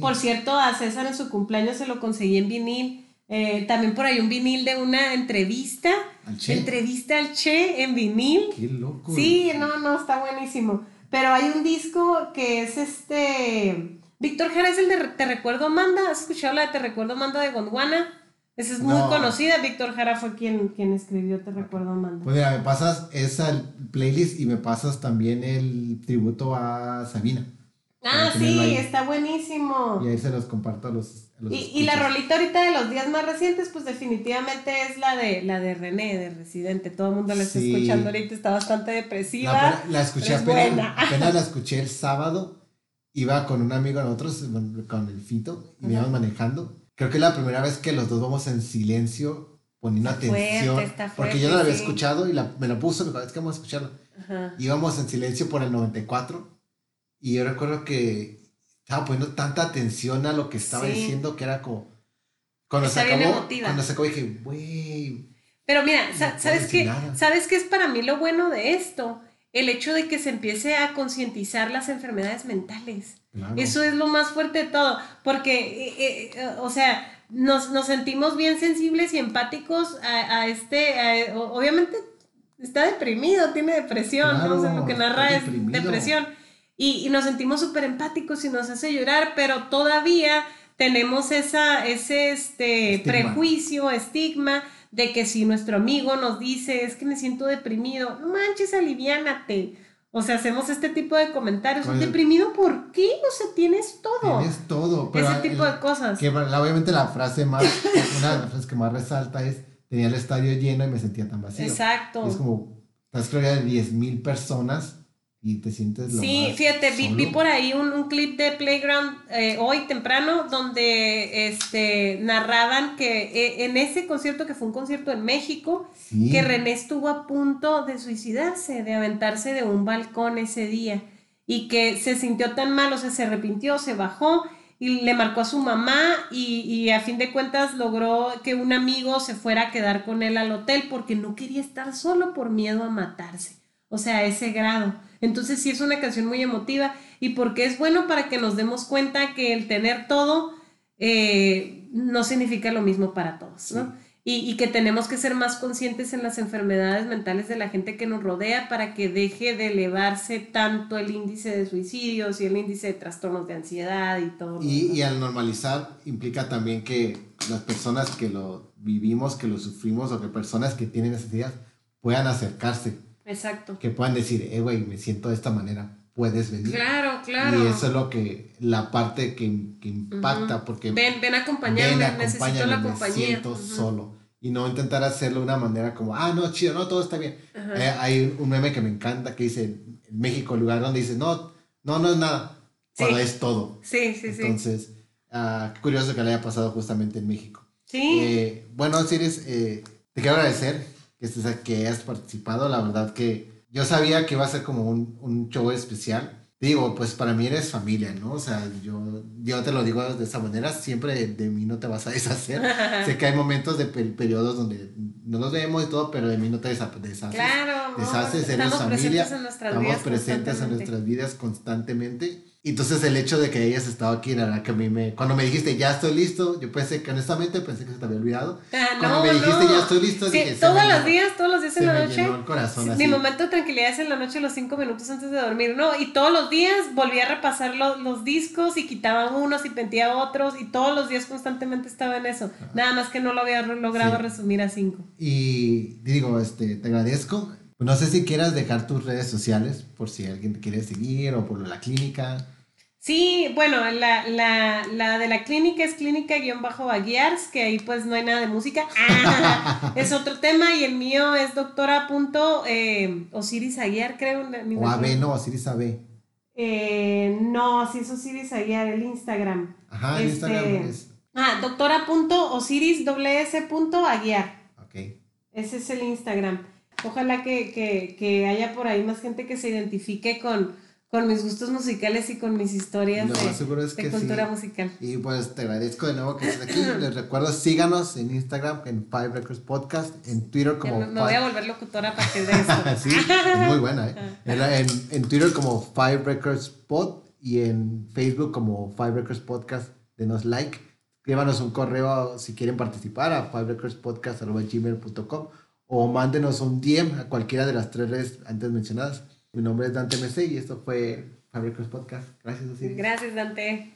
por cierto, a César en su cumpleaños se lo conseguí en vinil, eh, también por ahí un vinil de una entrevista, entrevista al Che en vinil. Qué loco. Sí, no, no, está buenísimo. Pero hay un disco que es este. Víctor Jara es el de Te Recuerdo Amanda. ¿Has escuchado la de Te Recuerdo Amanda de Gondwana? Esa es muy conocida. Víctor Jara fue quien, quien escribió Te Recuerdo Amanda. Pues mira, me pasas esa playlist y me pasas también el tributo a Sabina. Ah, sí, está buenísimo. Y ahí se los comparto a los. Y, la rolita ahorita de los días más recientes, pues definitivamente es la de la de René, de Residente. Todo el mundo la está escuchando ahorita, está bastante depresiva. la escuché apenas, apenas la escuché el sábado. Iba con un amigo nosotros, con el Fito, y me íbamos manejando. Creo que es la primera vez que los dos vamos en silencio, poniendo atención. porque yo no la había escuchado y la, me lo puso, me dijo, es que vamos a escucharlo. Íbamos en silencio por el 94 y yo recuerdo que estaba poniendo tanta atención a lo que estaba diciendo que era como, Cuando Está se acabó, cuando se acabó dije, güey. Pero mira, sa- ¿sabes qué? ¿Sabes qué es para mí lo bueno de esto? El hecho de que se empiece a concientizar las enfermedades mentales. Claro. Eso es lo más fuerte de todo, porque, eh, eh, eh, o sea, nos, nos sentimos bien sensibles y empáticos a, a este, a- obviamente está deprimido, tiene depresión, ¿no? O sea, lo que narra es deprimido. depresión. Y, y nos sentimos súper empáticos y nos hace llorar, pero todavía tenemos esa, ese este, Estigma. prejuicio, estigma, de que si nuestro amigo nos dice, es que me siento deprimido, no manches, aliviánate. O sea, hacemos este tipo de comentarios. Oye. ¿Deprimido por qué? O sea, tienes todo. Tienes todo. Pero Ese tipo el- de cosas. Que obviamente la frase más, una de las frases que más resalta es, tenía el estadio lleno y me sentía tan vacío. Exacto. Y es como, estás ya de 10 mil personas y te sientes lo Sí, más fíjate, vi, vi por ahí un, un clip de Playground eh, hoy temprano donde este, narraban que eh, en ese concierto, que fue un concierto en México, Sí. que René estuvo a punto de suicidarse, de aventarse de un balcón ese día y que se sintió tan mal, o sea, se arrepintió, se bajó y le marcó a su mamá y, y a fin de cuentas logró que un amigo se fuera a quedar con él al hotel porque no quería estar solo por miedo a matarse, o sea, a ese grado. Entonces sí es una canción muy emotiva y porque es bueno para que nos demos cuenta que el tener todo eh, no significa lo mismo para todos, ¿no? Y, y que tenemos que ser más conscientes en las enfermedades mentales de la gente que nos rodea para que deje de elevarse tanto el índice de suicidios y el índice de trastornos de ansiedad y todo. Y, y al normalizar implica también que las personas que lo vivimos, que lo sufrimos o que personas que tienen esas ideas puedan acercarse, Exacto. que puedan decir, eh, güey, me siento de esta manera, puedes venir. Claro, claro. Y eso es lo que, la parte que, que impacta, porque Ven, ven acompañarme, ven, necesito la me compañía. siento Ujú. solo. Y no intentar hacerlo de una manera como, ah, no, chido, no, todo está bien. Ajá. Eh, hay un meme que me encanta que dice, en México, el lugar donde dice, no, no, no es nada, Sí. cuando es todo. Sí, sí, sí. Entonces, ah, qué curioso que le haya pasado justamente en México. sí. Eh, bueno, Osiris, eh, te quiero agradecer que, estés, que hayas participado. La verdad que yo sabía que iba a ser como un, un show especial. Digo, pues para mí eres familia, ¿no? O sea, yo, yo te lo digo de esa manera, siempre de, de mí no te vas a deshacer. sé que hay momentos de per- periodos donde no nos vemos y todo, pero de mí no te deshaces. Claro, amor. deshaces, eres estamos familia, presentes en nuestras Estamos vidas presentes en nuestras vidas constantemente. Y entonces el hecho de que hayas estado aquí, la verdad que a mí me... Cuando me dijiste, ya estoy listo, yo pensé que honestamente pensé que se te había olvidado. Ah, Cuando no, me dijiste, no. ya estoy listo, Sí, dije, todos los días, todos los días en la noche. corazón así. Mi momento de tranquilidad es en la noche, los cinco minutos antes de dormir, ¿no? Y todos los días volví a repasar lo- los discos y quitaba unos y pentía otros y todos los días constantemente estaba en eso. Nada más que no lo había logrado Sí. resumir a cinco. Y digo, este, te agradezco. No sé si quieras dejar tus redes sociales por si alguien te quiere seguir o por la clínica. Sí, bueno, la, la, la de la clínica es clínica-aguiars, que ahí pues no hay nada de música. Ah, es otro tema y el mío es doctora punto, eh, Osiris Aguiar, creo. mi O AB, no, Osiris AB. Eh, no, sí es Osiris Aguiar, el Instagram. Ajá, en Este, Instagram es. Ah, doctora.osiris.aguiar. Ok. Ese es el Instagram. Ojalá que, que, que haya por ahí más gente que se identifique con, con mis gustos musicales y con mis historias Lo de, es de cultura sí. musical. Y pues te agradezco de nuevo que estés aquí. Les recuerdo, síganos en Instagram, en Five Records Podcast, en Twitter como me, me voy a volver locutora a partir de esto. sí, es muy buena, ¿eh? En, Twitter como Five Records Pod y en Facebook como Five Records Podcast. Denos like. Escríbanos un correo si quieren participar a fiverecordspodcast.gmail.com o mándenos un DM a cualquiera de las tres redes antes mencionadas. Mi nombre es Dante MC y esto fue Records Podcast. Gracias, Osiris. Gracias, Dante.